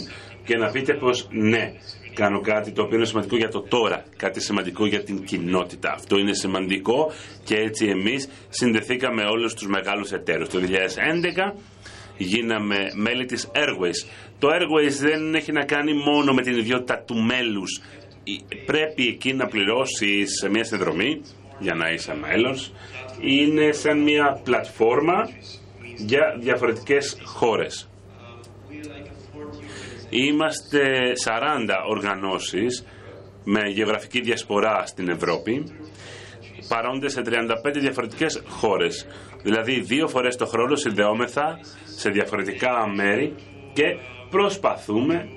και να πείτε πως ναι, κάνω κάτι το οποίο είναι σημαντικό για το τώρα, κάτι σημαντικό για την κοινότητα. Αυτό είναι σημαντικό και έτσι εμείς συνδεθήκαμε όλους τους μεγάλους εταίρους. Το 2011 γίναμε μέλη της Airways. Το Airways δεν έχει να κάνει μόνο με την ιδιότητα του μέλους. Πρέπει εκεί να πληρώσεις μια συνδρομή για να είσαι μέλος είναι σαν μια πλατφόρμα για διαφορετικές χώρες. Είμαστε 40 οργανώσεις με γεωγραφική διασπορά στην Ευρώπη παρόντες σε 35 διαφορετικές χώρες. Δηλαδή δύο φορές το χρόνο συνδεόμεθα σε διαφορετικά μέρη και προσπαθούμε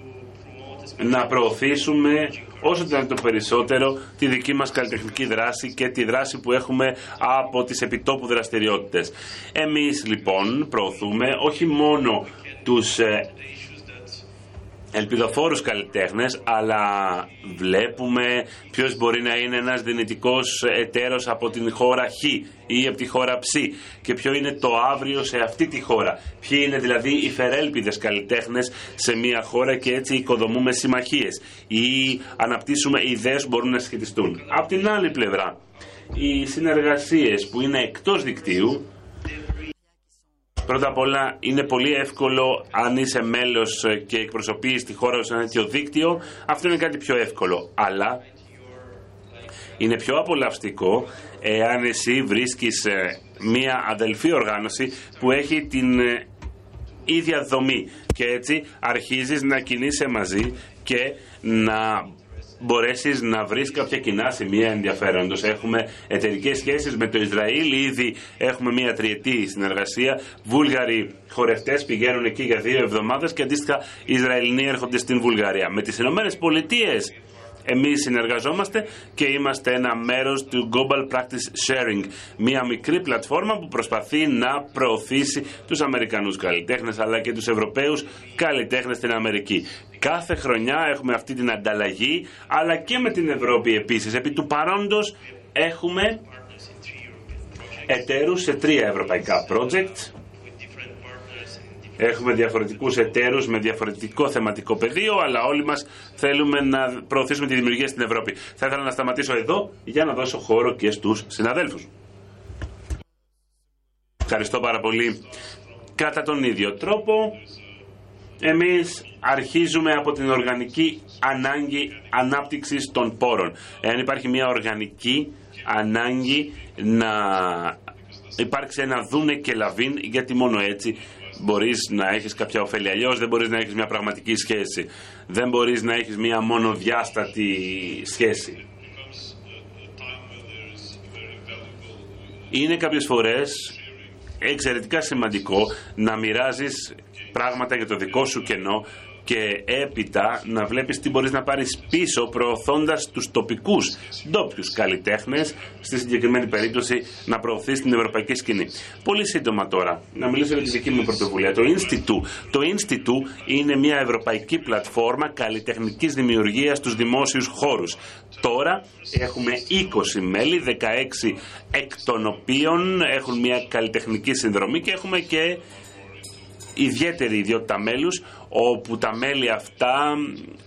να προωθήσουμε όσο το περισσότερο τη δική μας καλλιτεχνική δράση και τη δράση που έχουμε από τις επιτόπου δραστηριότητες. Εμείς λοιπόν προωθούμε όχι μόνο τους ε, ελπιδοφόρους καλλιτέχνες, αλλά βλέπουμε ποιος μπορεί να είναι ένας δυνητικός εταίρος από την χώρα Χ ή από τη χώρα Ψ και ποιο είναι το αύριο σε αυτή τη χώρα. Ποιοι είναι δηλαδή οι φερέλπιδες καλλιτέχνες σε μια χώρα και έτσι οικοδομούμε συμμαχίες ή αναπτύσσουμε ιδέες που μπορούν να σχετιστούν. Απ' την άλλη πλευρά, οι συνεργασίες που είναι εκτός δικτύου Πρώτα απ' όλα είναι πολύ εύκολο αν είσαι μέλος και εκπροσωπείς τη χώρα σε ένα τέτοιο δίκτυο. Αυτό είναι κάτι πιο εύκολο. Αλλά είναι πιο απολαυστικό εάν εσύ βρίσκεις ε, μία αδελφή οργάνωση που έχει την ε, ίδια δομή και έτσι αρχίζεις να κινείσαι μαζί και να μπορέσεις να βρεις κάποια κοινά σημεία ενδιαφέροντος. Έχουμε εταιρικές σχέσεις με το Ισραήλ, ήδη έχουμε μια τριετή συνεργασία. Βούλγαροι χορευτές πηγαίνουν εκεί για δύο εβδομάδες και αντίστοιχα Ισραηλινοί έρχονται στην Βουλγαρία. Με τις Ηνωμένες Πολιτείες εμείς συνεργαζόμαστε και είμαστε ένα μέρος του Global Practice Sharing, μια μικρή πλατφόρμα που προσπαθεί να προωθήσει τους Αμερικανούς καλλιτέχνες αλλά και τους Ευρωπαίους καλλιτέχνες στην Αμερική. Κάθε χρονιά έχουμε αυτή την ανταλλαγή αλλά και με την Ευρώπη επίσης. Επί του παρόντος έχουμε εταίρους σε τρία ευρωπαϊκά project Έχουμε διαφορετικούς εταίρους με διαφορετικό θεματικό πεδίο, αλλά όλοι μας θέλουμε να προωθήσουμε τη δημιουργία στην Ευρώπη. Θα ήθελα να σταματήσω εδώ για να δώσω χώρο και στους συναδέλφους. Ευχαριστώ πάρα πολύ. Κατά τον ίδιο τρόπο, εμείς αρχίζουμε από την οργανική ανάγκη ανάπτυξης των πόρων. Εάν υπάρχει μια οργανική ανάγκη να υπάρξει ένα δούνε και λαβίν, γιατί μόνο έτσι μπορείς να έχεις κάποια ωφέλη. Αλλιώς δεν μπορείς να έχεις μια πραγματική σχέση. Δεν μπορείς να έχεις μια μονοδιάστατη σχέση. Είναι κάποιες φορές εξαιρετικά σημαντικό να μοιράζεις πράγματα για το δικό σου κενό και έπειτα να βλέπεις τι μπορείς να πάρεις πίσω προωθώντας τους τοπικούς ντόπιους καλλιτέχνες στη συγκεκριμένη περίπτωση να προωθείς την ευρωπαϊκή σκηνή. Πολύ σύντομα τώρα, να μιλήσω για τη δική μου πρωτοβουλία. Το Institute. Το Institute είναι μια ευρωπαϊκή πλατφόρμα καλλιτεχνικής δημιουργίας στους δημόσιους χώρους. Τώρα έχουμε 20 μέλη, 16 εκ των οποίων έχουν μια καλλιτεχνική συνδρομή και έχουμε και ιδιαίτερη ιδιότητα μέλους όπου τα μέλη αυτά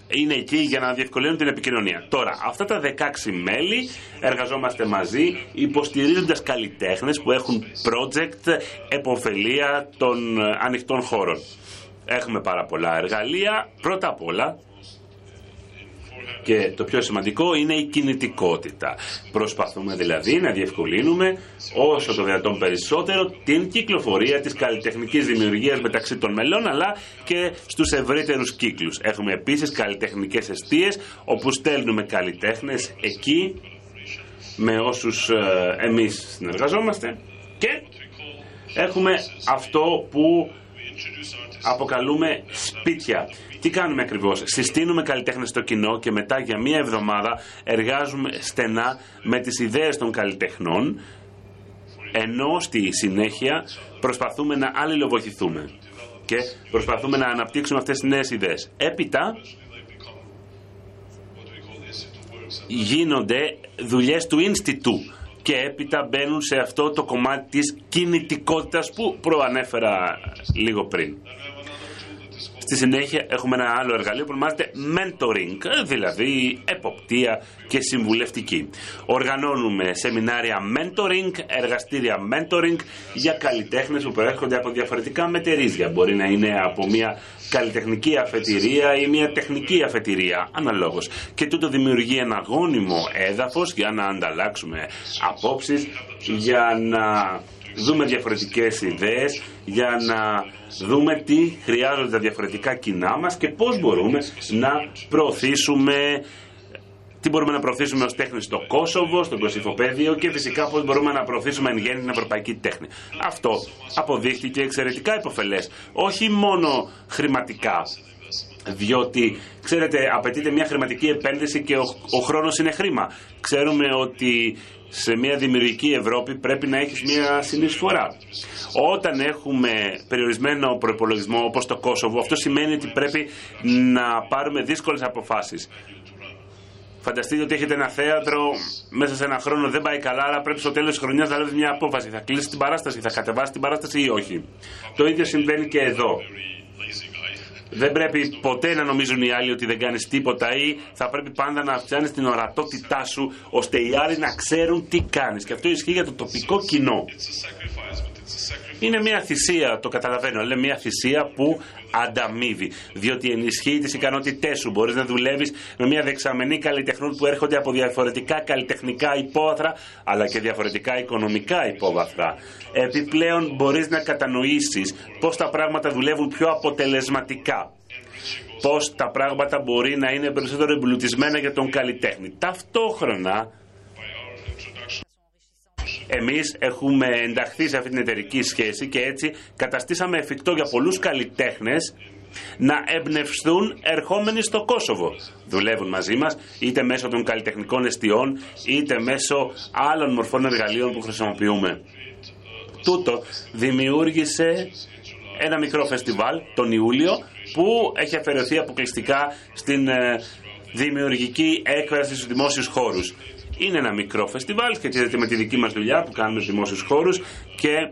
είναι εκεί για να διευκολύνουν την επικοινωνία. Τώρα, αυτά τα 16 μέλη εργαζόμαστε μαζί υποστηρίζοντας καλλιτέχνες που έχουν project εποφελία των ανοιχτών χώρων. Έχουμε πάρα πολλά εργαλεία. Πρώτα απ' όλα και το πιο σημαντικό είναι η κινητικότητα. Προσπαθούμε δηλαδή να διευκολύνουμε όσο το δυνατόν περισσότερο την κυκλοφορία της καλλιτεχνικής δημιουργίας μεταξύ των μελών αλλά και στους ευρύτερους κύκλους. Έχουμε επίσης καλλιτεχνικές αιστείες όπου στέλνουμε καλλιτέχνες εκεί με όσους ε, εμείς συνεργαζόμαστε και έχουμε αυτό που αποκαλούμε σπίτια. Τι κάνουμε ακριβώς; Συστήνουμε καλλιτέχνες στο κοινό και μετά για μία εβδομάδα εργάζουμε στενά με τις ιδέες των καλλιτεχνών ενώ στη συνέχεια προσπαθούμε να αλληλοβοηθηθούμε και προσπαθούμε να αναπτύξουμε αυτές τις νέες ιδέες. Έπειτα γίνονται δουλειές του Ινστιτού και έπειτα μπαίνουν σε αυτό το κομμάτι της κινητικότητας που προανέφερα λίγο πριν. Στη συνέχεια έχουμε ένα άλλο εργαλείο που ονομάζεται mentoring, δηλαδή εποπτεία και συμβουλευτική. Οργανώνουμε σεμινάρια mentoring, εργαστήρια mentoring για καλλιτέχνες που προέρχονται από διαφορετικά μετερίζια. Μπορεί να είναι από μια καλλιτεχνική αφετηρία ή μια τεχνική αφετηρία, αναλόγως. Και τούτο δημιουργεί ένα γόνιμο έδαφος για να ανταλλάξουμε απόψεις, για να δούμε διαφορετικές ιδέες, για να δούμε τι χρειάζονται τα διαφορετικά κοινά μας και πώς μπορούμε να προωθήσουμε τι μπορούμε να προωθήσουμε ως τέχνη στο Κόσοβο, στο Κωσυφοπέδιο και φυσικά πώς μπορούμε να προωθήσουμε εν γέννη την ευρωπαϊκή τέχνη. Αυτό αποδείχθηκε εξαιρετικά υποφελές, όχι μόνο χρηματικά, διότι ξέρετε απαιτείται μια χρηματική επένδυση και ο, ο χρόνος είναι χρήμα. Ξέρουμε ότι σε μια δημιουργική Ευρώπη πρέπει να έχεις μια συνεισφορά. Όταν έχουμε περιορισμένο προπολογισμό όπως το Κόσοβο, αυτό σημαίνει ότι πρέπει να πάρουμε δύσκολες αποφάσεις. Φανταστείτε ότι έχετε ένα θέατρο, μέσα σε ένα χρόνο δεν πάει καλά, αλλά πρέπει στο τέλος της χρονιάς να λάβεις μια απόφαση. Θα κλείσεις την παράσταση, θα κατεβάσεις την παράσταση ή όχι. Το ίδιο συμβαίνει και εδώ. Δεν πρέπει ποτέ να νομίζουν οι άλλοι ότι δεν κάνεις τίποτα ή θα πρέπει πάντα να αυξάνεις την ορατότητά σου ώστε οι άλλοι να ξέρουν τι κάνεις. Και αυτό ισχύει για το τοπικό κοινό. Είναι μια θυσία, το καταλαβαίνω, αλλά μια θυσία που ανταμείβει. Διότι ενισχύει τις ικανότητές σου. Μπορείς να δουλεύεις με μια δεξαμενή καλλιτεχνών που έρχονται από διαφορετικά καλλιτεχνικά υπόβαθρα, αλλά και διαφορετικά οικονομικά υπόβαθρα. Επιπλέον μπορείς να κατανοήσεις πώς τα πράγματα δουλεύουν πιο αποτελεσματικά. Πώς τα πράγματα μπορεί να είναι περισσότερο εμπλουτισμένα για τον καλλιτέχνη. Ταυτόχρονα εμείς έχουμε ενταχθεί σε αυτή την εταιρική σχέση και έτσι καταστήσαμε εφικτό για πολλούς καλλιτέχνες να εμπνευστούν ερχόμενοι στο Κόσοβο. Δουλεύουν μαζί μας είτε μέσω των καλλιτεχνικών εστιών είτε μέσω άλλων μορφών εργαλείων που χρησιμοποιούμε. Τούτο δημιούργησε ένα μικρό φεστιβάλ τον Ιούλιο που έχει αφαιρεθεί αποκλειστικά στην ε, δημιουργική έκφραση στους δημόσιους χώρους. Είναι ένα μικρό φεστιβάλ, σχετίζεται με τη δική μας δουλειά που κάνουμε στους δημόσιους χώρους και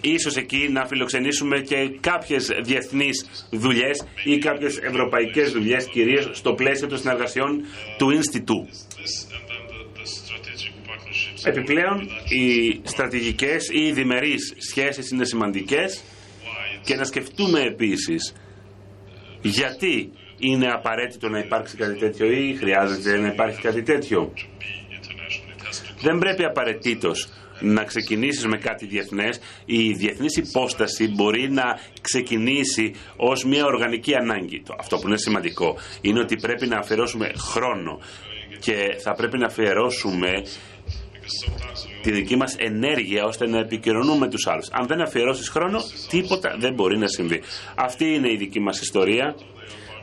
ίσως εκεί να φιλοξενήσουμε και κάποιες διεθνείς δουλειές ή κάποιες ευρωπαϊκές δουλειές κυρίως στο πλαίσιο των συνεργασιών του Ινστιτού. Επιπλέον, οι στρατηγικές ή οι διμερείς σχέσεις είναι σημαντικές και να σκεφτούμε επίσης γιατί είναι απαραίτητο να υπάρξει κάτι τέτοιο ή χρειάζεται να υπάρχει κάτι τέτοιο. Δεν πρέπει απαραίτητος να ξεκινήσεις με κάτι διεθνές. Η διεθνής υπόσταση μπορεί να ξεκινήσει ως μια οργανική ανάγκη. Αυτό που είναι σημαντικό είναι ότι πρέπει να αφιερώσουμε χρόνο και θα πρέπει να αφιερώσουμε τη δική μας ενέργεια ώστε να επικοινωνούμε τους άλλους. Αν δεν αφιερώσεις χρόνο, τίποτα δεν μπορεί να συμβεί. Αυτή είναι η δική μας ιστορία.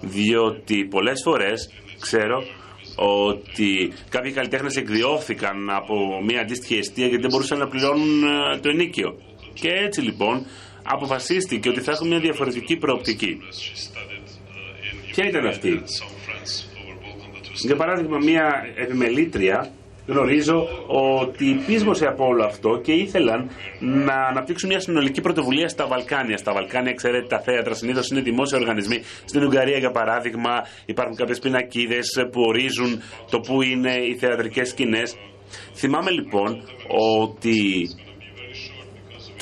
Διότι πολλές φορές ξέρω ότι κάποιοι καλλιτέχνες εκδιώθηκαν από μια αντίστοιχη αιστεία γιατί δεν μπορούσαν να πληρώνουν ε, το ενίκιο. Και έτσι λοιπόν αποφασίστηκε ότι θα έχουμε μια διαφορετική προοπτική. Ποια ήταν αυτή; Για παράδειγμα μια επιμελήτρια γνωρίζω ότι πείσμωσε από όλο αυτό και ήθελαν να αναπτύξουν μια συνολική πρωτοβουλία στα Βαλκάνια. Στα Βαλκάνια, ξέρετε, τα θέατρα συνήθως είναι δημόσιοι οργανισμοί. Στην Ουγγαρία, για παράδειγμα, υπάρχουν κάποιες πινακίδες που ορίζουν το που είναι οι θεατρικές σκηνές. Θυμάμαι λοιπόν ότι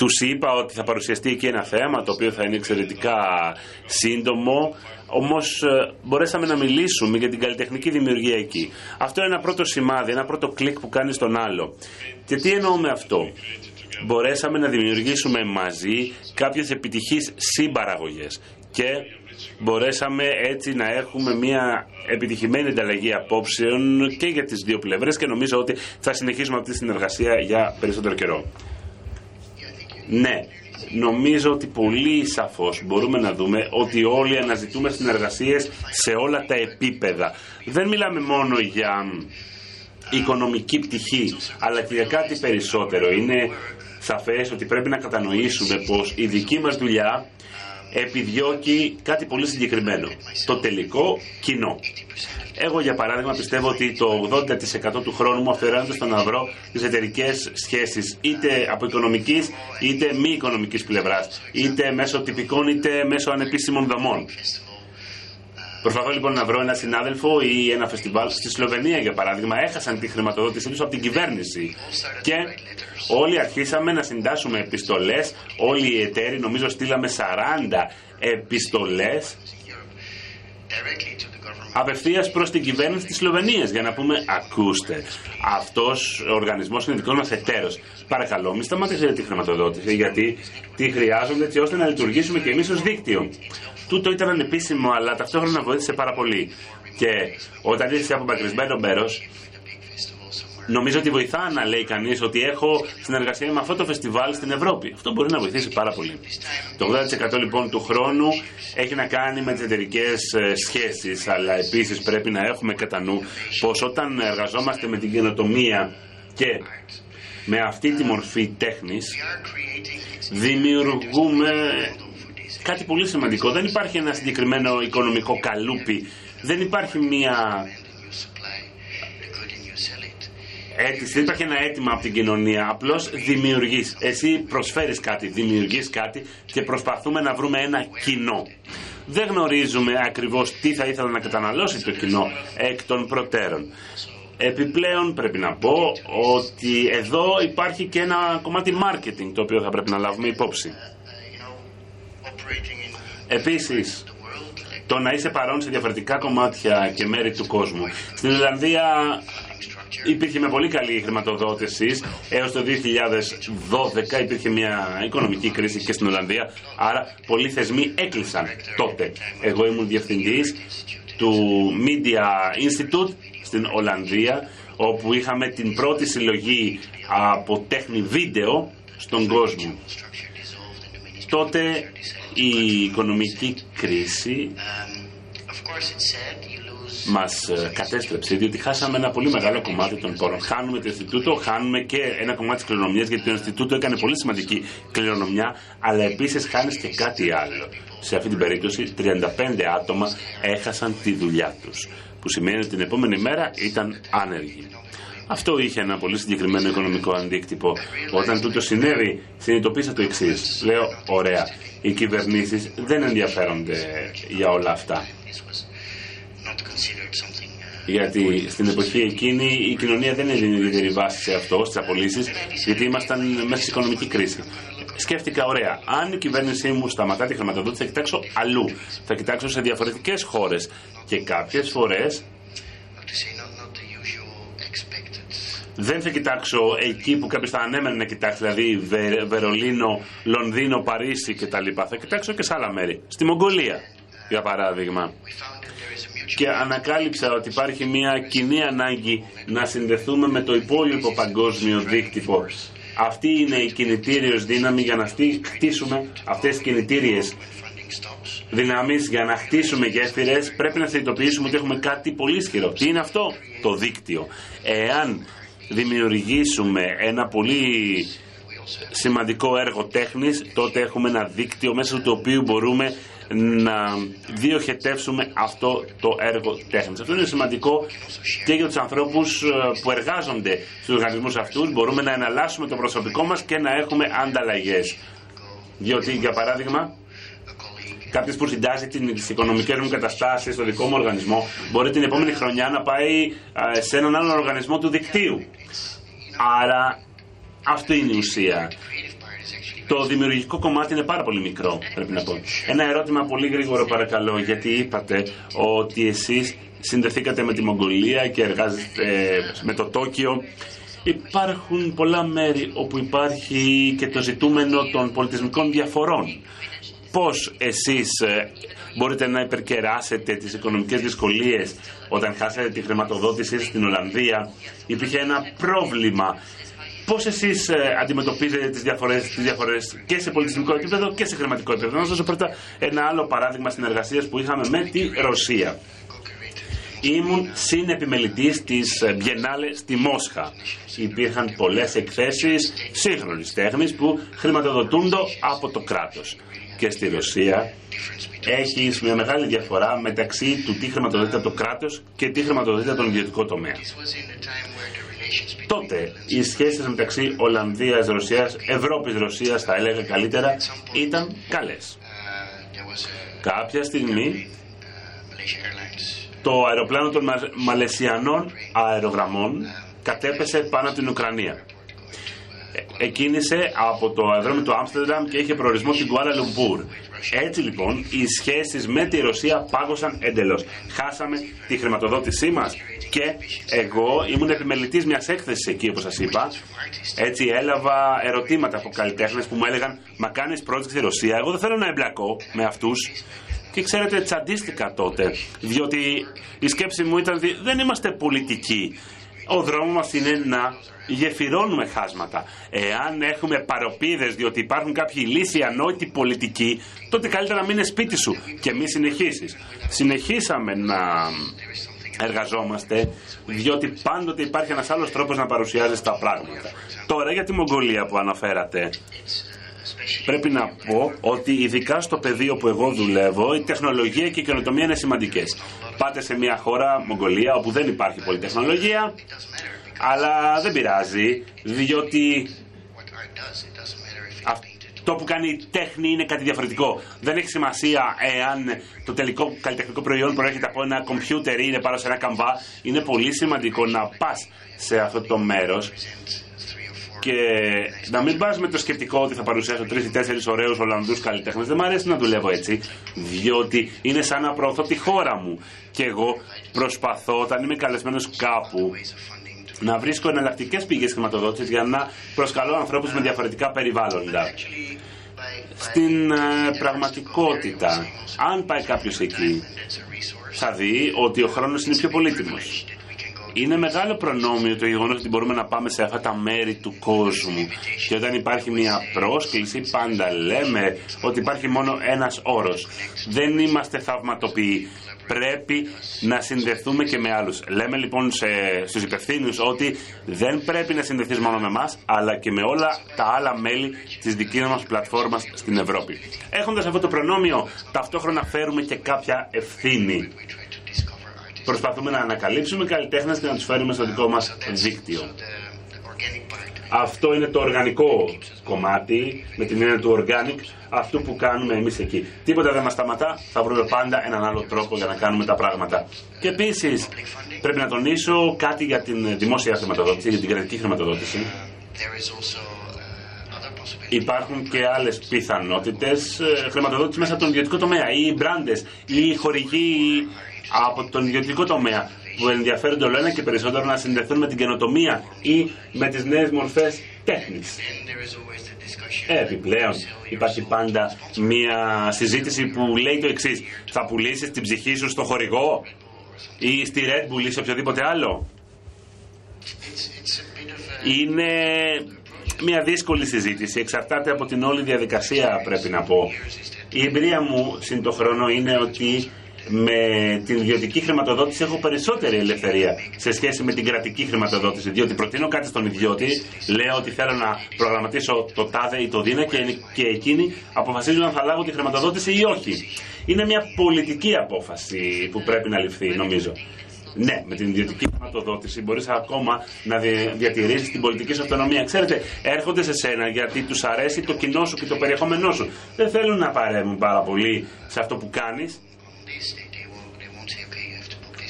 τους είπα ότι θα παρουσιαστεί εκεί ένα θέμα το οποίο θα είναι εξαιρετικά σύντομο όμως ε, μπορέσαμε να μιλήσουμε για την καλλιτεχνική δημιουργία εκεί. Αυτό είναι ένα πρώτο σημάδι, ένα πρώτο κλικ που κάνει στον άλλο. Και τι εννοώ με αυτό; Μπορέσαμε να δημιουργήσουμε μαζί κάποιες επιτυχείς συμπαραγωγές και μπορέσαμε έτσι να έχουμε μια επιτυχημένη ανταλλαγή απόψεων και για τις δύο πλευρές και νομίζω ότι θα συνεχίσουμε αυτή τη συνεργασία για περισσότερο καιρό. Ναι, νομίζω ότι πολύ σαφώς μπορούμε να δούμε ότι όλοι αναζητούμε συνεργασίες σε όλα τα επίπεδα. Δεν μιλάμε μόνο για οικονομική πτυχή, αλλά και για κάτι περισσότερο. Είναι σαφές ότι πρέπει να κατανοήσουμε πως η δική μας δουλειά επιδιώκει κάτι πολύ συγκεκριμένο. Το τελικό κοινό. Εγώ για παράδειγμα πιστεύω ότι το 80% του χρόνου μου αφαιρώνεται στο να βρω τις εταιρικές σχέσεις είτε από οικονομικής είτε μη οικονομικής πλευράς είτε μέσω τυπικών είτε μέσω ανεπίσημων δομών. Προσπαθώ λοιπόν να βρω ένα συνάδελφο ή ένα φεστιβάλ στη Σλοβενία για παράδειγμα. Έχασαν τη χρηματοδότησή τους από την κυβέρνηση. Και όλοι αρχίσαμε να συντάσσουμε επιστολές. Όλοι οι εταίροι, νομίζω στείλαμε 40 επιστολές απευθείας προς την κυβέρνηση της Σλοβενίας για να πούμε: Ακούστε, αυτός ο οργανισμός είναι δικός μας εταίρος. Παρακαλώ, μην σταματήσετε τη χρηματοδότηση, γιατί τη χρειάζονται έτσι ώστε να λειτουργήσουμε και εμείς ως δίκτυο. Τούτο ήταν ανεπίσημο, αλλά ταυτόχρονα βοήθησε πάρα πολύ. Και όταν είσαι απομακρυσμένο μέρο, νομίζω ότι βοηθά να λέει κανείς ότι έχω συνεργασία με αυτό το φεστιβάλ στην Ευρώπη. Αυτό μπορεί να βοηθήσει πάρα πολύ. Το 80% λοιπόν του χρόνου έχει να κάνει με τις εταιρικές ε, σχέσεις, αλλά επίσης πρέπει να έχουμε κατά νου πως όταν εργαζόμαστε με την καινοτομία και με αυτή τη μορφή τέχνης δημιουργούμε κάτι πολύ σημαντικό. Δεν υπάρχει ένα συγκεκριμένο οικονομικό καλούπι. Δεν υπάρχει μια αίτηση, δεν υπάρχει ένα αίτημα από την κοινωνία. Απλώς δημιουργείς. Εσύ προσφέρεις κάτι, δημιουργείς κάτι και προσπαθούμε να βρούμε ένα κοινό. Δεν γνωρίζουμε ακριβώς τι θα ήθελα να καταναλώσει το κοινό εκ των προτέρων. Επιπλέον πρέπει να πω ότι εδώ υπάρχει και ένα κομμάτι marketing το οποίο θα πρέπει να λάβουμε υπόψη. Επίσης, το να είσαι παρόν σε διαφορετικά κομμάτια και μέρη του κόσμου. Στην Ιρλανδία υπήρχε με πολύ καλή χρηματοδότηση έως το 2012 υπήρχε μια οικονομική κρίση και στην Ολλανδία άρα πολλοί θεσμοί έκλεισαν τότε. Εγώ ήμουν διευθυντής του Media Institute στην Ολλανδία όπου είχαμε την πρώτη συλλογή από τέχνη βίντεο στον κόσμο. Τότε η οικονομική κρίση μας ε, κατέστρεψε διότι χάσαμε ένα πολύ μεγάλο κομμάτι των πόρων. Χάνουμε το Ινστιτούτο, χάνουμε και ένα κομμάτι της κληρονομιάς γιατί το Ινστιτούτο έκανε πολύ σημαντική κληρονομιά αλλά επίσης χάνεις και κάτι άλλο. Σε αυτή την περίπτωση 35 άτομα έχασαν τη δουλειά τους που σημαίνει ότι την επόμενη μέρα ήταν άνεργοι. Αυτό είχε ένα πολύ συγκεκριμένο οικονομικό αντίκτυπο. Όταν τούτο συνέβη, συνειδητοποίησα το εξής. Λέω, ωραία, οι κυβερνήσεις δεν ενδιαφέρονται για όλα αυτά. Γιατί στην εποχή εκείνη η κοινωνία δεν έδινε ιδιαίτερη βάση σε αυτό, στις απολύσεις, γιατί ήμασταν μέσα σε οικονομική κρίση. Σκέφτηκα, ωραία, αν η κυβέρνησή μου σταματά τη χρηματοδότηση, θα κοιτάξω αλλού. Θα κοιτάξω σε διαφορετικές χώρες. Και κάποιες φορές δεν θα κοιτάξω εκεί που κάποιος θα ανέμενε να κοιτάξει, δηλαδή Βερολίνο, Λονδίνο, Παρίσι κτλ. Θα κοιτάξω και σε άλλα μέρη. Στη Μογγολία, για παράδειγμα. Και ανακάλυψα ότι υπάρχει μια κοινή ανάγκη να συνδεθούμε με το υπόλοιπο παγκόσμιο δίκτυπο. Αυτή είναι η κινητήριος δύναμη για να χτίσουμε αυτές τις κινητήριες δυνάμεις για να χτίσουμε γέφυρες πρέπει να συνειδητοποιήσουμε ότι έχουμε κάτι πολύ ισχυρό. Τι είναι αυτό; Το δίκτυο. Εάν δημιουργήσουμε ένα πολύ σημαντικό έργο τέχνης, τότε έχουμε ένα δίκτυο μέσα του οποίου μπορούμε να διοχετεύσουμε αυτό το έργο τέχνης. Αυτό είναι σημαντικό και για τους ανθρώπους ε, που εργάζονται στους οργανισμούς αυτούς. Μπορούμε να εναλλάσσουμε το προσωπικό μας και να έχουμε ανταλλαγές. Διότι, για παράδειγμα, κάποιος που συντάζει τι οικονομικέ μου καταστάσεις στο δικό μου οργανισμό, μπορεί την επόμενη χρονιά να πάει σε έναν άλλο οργανισμό του δικτύου. Άρα αυτό είναι η ουσία. Το δημιουργικό κομμάτι είναι πάρα πολύ μικρό, πρέπει να πω. Ένα ερώτημα πολύ γρήγορο παρακαλώ, γιατί είπατε ότι εσείς συνδεθήκατε με τη Μογγολία και εργάζεστε με το Τόκιο. Υπάρχουν πολλά μέρη όπου υπάρχει και το ζητούμενο των πολιτισμικών διαφορών. Πώς εσείς ε, μπορείτε να υπερκεράσετε τις οικονομικές δυσκολίες όταν χάσετε τη χρηματοδότηση στην Ολλανδία. Υπήρχε ένα πρόβλημα Πώς εσείς ε, αντιμετωπίζετε τις διαφορές τις διαφορές και σε πολιτισμικό επίπεδο και σε χρηματικό επίπεδο; Να σας δώσω πρώτα ένα άλλο παράδειγμα συνεργασίας που είχαμε με τη Ρωσία. Ήμουν συνεπιμελητής της Biennale στη Μόσχα. Υπήρχαν πολλές εκθέσεις σύγχρονης τέχνης που χρηματοδοτούνται από το κράτος. Και στη Ρωσία έχει μια μεγάλη διαφορά μεταξύ του τι χρηματοδοτείται από το κράτος και τι χρηματοδοτείται από τον ιδιωτικό τομέα. Τότε οι σχέσεις μεταξύ Ολλανδίας, Ρωσίας, Ευρώπης, Ρωσίας θα έλεγα καλύτερα ήταν καλές. Κάποια στιγμή το αεροπλάνο των Μαλαισιανών αερογραμμών κατέπεσε πάνω από την Ουκρανία. Ε, εκκίνησε από το αεροδρόμιο του Άμστερνταμ και είχε προορισμό στην Κουάλα Λουμπούρ. Έτσι λοιπόν οι σχέσεις με τη Ρωσία πάγωσαν εντελώς. Χάσαμε τη χρηματοδότησή μας και εγώ ήμουν επιμελητής μιας έκθεσης εκεί όπως σας είπα. Έτσι έλαβα ερωτήματα από καλλιτέχνες που μου έλεγαν «Μα κάνεις project στη Ρωσία, εγώ δεν θέλω να εμπλακώ με αυτούς». Και ξέρετε, τσαντίστηκα τότε, διότι η σκέψη μου ήταν ότι δεν είμαστε πολιτικοί. Ο δρόμος μας είναι να γεφυρώνουμε χάσματα. Εάν έχουμε παροπίδες διότι υπάρχουν κάποιοι λύθοι ανόητοι πολιτικοί, τότε καλύτερα να μην είναι σπίτι σου και μη συνεχίσεις. Συνεχίσαμε να εργαζόμαστε, διότι πάντοτε υπάρχει ένας άλλος τρόπος να παρουσιάζεις τα πράγματα. Τώρα για τη Μογγολία που αναφέρατε, πρέπει να πω ότι ειδικά στο πεδίο που εγώ δουλεύω, η τεχνολογία και η καινοτομία είναι σημαντικές. Πάτε σε μια χώρα, Μογγολία, όπου δεν υπάρχει πολύ τεχνολογία, αλλά δεν πειράζει, διότι αυτό που κάνει η τέχνη είναι κάτι διαφορετικό. Δεν έχει σημασία εάν το τελικό καλλιτεχνικό προϊόν προέρχεται από ένα κομπιούτερ ή είναι πάνω σε ένα καμβά. Είναι πολύ σημαντικό να πας σε αυτό το μέρος και να μην πας με το σκεπτικό ότι θα παρουσιάσω τρεις ή τέσσερις ωραίους Ολλανδούς καλλιτέχνες. Δεν μου αρέσει να δουλεύω έτσι, διότι είναι σαν να προωθώ τη χώρα μου. Και εγώ προσπαθώ όταν είμαι καλεσμένος κάπου να βρίσκω εναλλακτικές πηγές χρηματοδότησης για να προσκαλώ ανθρώπους με διαφορετικά περιβάλλοντα. Στην ε, πραγματικότητα, αν πάει κάποιος εκεί, θα δει ότι ο χρόνος είναι πιο πολύτιμος. Είναι μεγάλο προνόμιο το γεγονός ότι μπορούμε να πάμε σε αυτά τα μέρη του κόσμου. Και όταν υπάρχει μια πρόσκληση, πάντα λέμε ότι υπάρχει μόνο ένας όρος. Δεν είμαστε θαυματοποιοί πρέπει να συνδεθούμε και με άλλους. Λέμε λοιπόν σε, στους υπευθύνους ότι δεν πρέπει να συνδεθείς μόνο με εμάς, αλλά και με όλα τα άλλα μέλη της δικής μας πλατφόρμας στην Ευρώπη. Έχοντας αυτό το προνόμιο, ταυτόχρονα φέρουμε και κάποια ευθύνη. Προσπαθούμε να ανακαλύψουμε καλλιτέχνες και να τους φέρουμε στο δικό μας δίκτυο. Αυτό είναι το οργανικό κομμάτι, με την έννοια του organic, αυτό που κάνουμε εμείς εκεί. Τίποτα δεν μας σταματά, θα βρούμε πάντα έναν άλλο τρόπο για να κάνουμε τα πράγματα. Και επίσης πρέπει να τονίσω κάτι για την δημόσια χρηματοδότηση, για την κρατική χρηματοδότηση. Υπάρχουν και άλλες πιθανότητες ε, χρηματοδότηση μέσα από τον ιδιωτικό τομέα ή μπράντες ή χορηγοί από τον ιδιωτικό τομέα που ενδιαφέρονται όλο ένα και περισσότερο να συνδεθούν με την καινοτομία ή με τις νέες μορφές τέχνης. Επιπλέον υπάρχει πάντα μια συζήτηση που λέει το εξής. Θα πουλήσεις την ψυχή σου στο χορηγό ή στη Red Bull ή σε οποιοδήποτε άλλο; Είναι μια δύσκολη συζήτηση. Εξαρτάται από την όλη διαδικασία, πρέπει να πω. Η εμπειρία μου συν το χρόνο είναι ότι με την ιδιωτική χρηματοδότηση έχω περισσότερη ελευθερία σε σχέση με την κρατική χρηματοδότηση. Διότι προτείνω κάτι στον ιδιώτη, λέω ότι θέλω να προγραμματίσω το τάδε ή το δίνα και, και εκείνοι αποφασίζουν αν θα λάβω τη χρηματοδότηση ή όχι. Είναι μια πολιτική απόφαση που πρέπει να ληφθεί, νομίζω. Ναι, με την ιδιωτική χρηματοδότηση μπορείς ακόμα να διατηρήσεις την πολιτική σου αυτονομία. Ξέρετε, έρχονται σε σένα γιατί τους αρέσει το κοινό σου και το περιεχόμενό σου. Δεν θέλουν να παρέμβουν πάρα πολύ σε αυτό που κάνεις.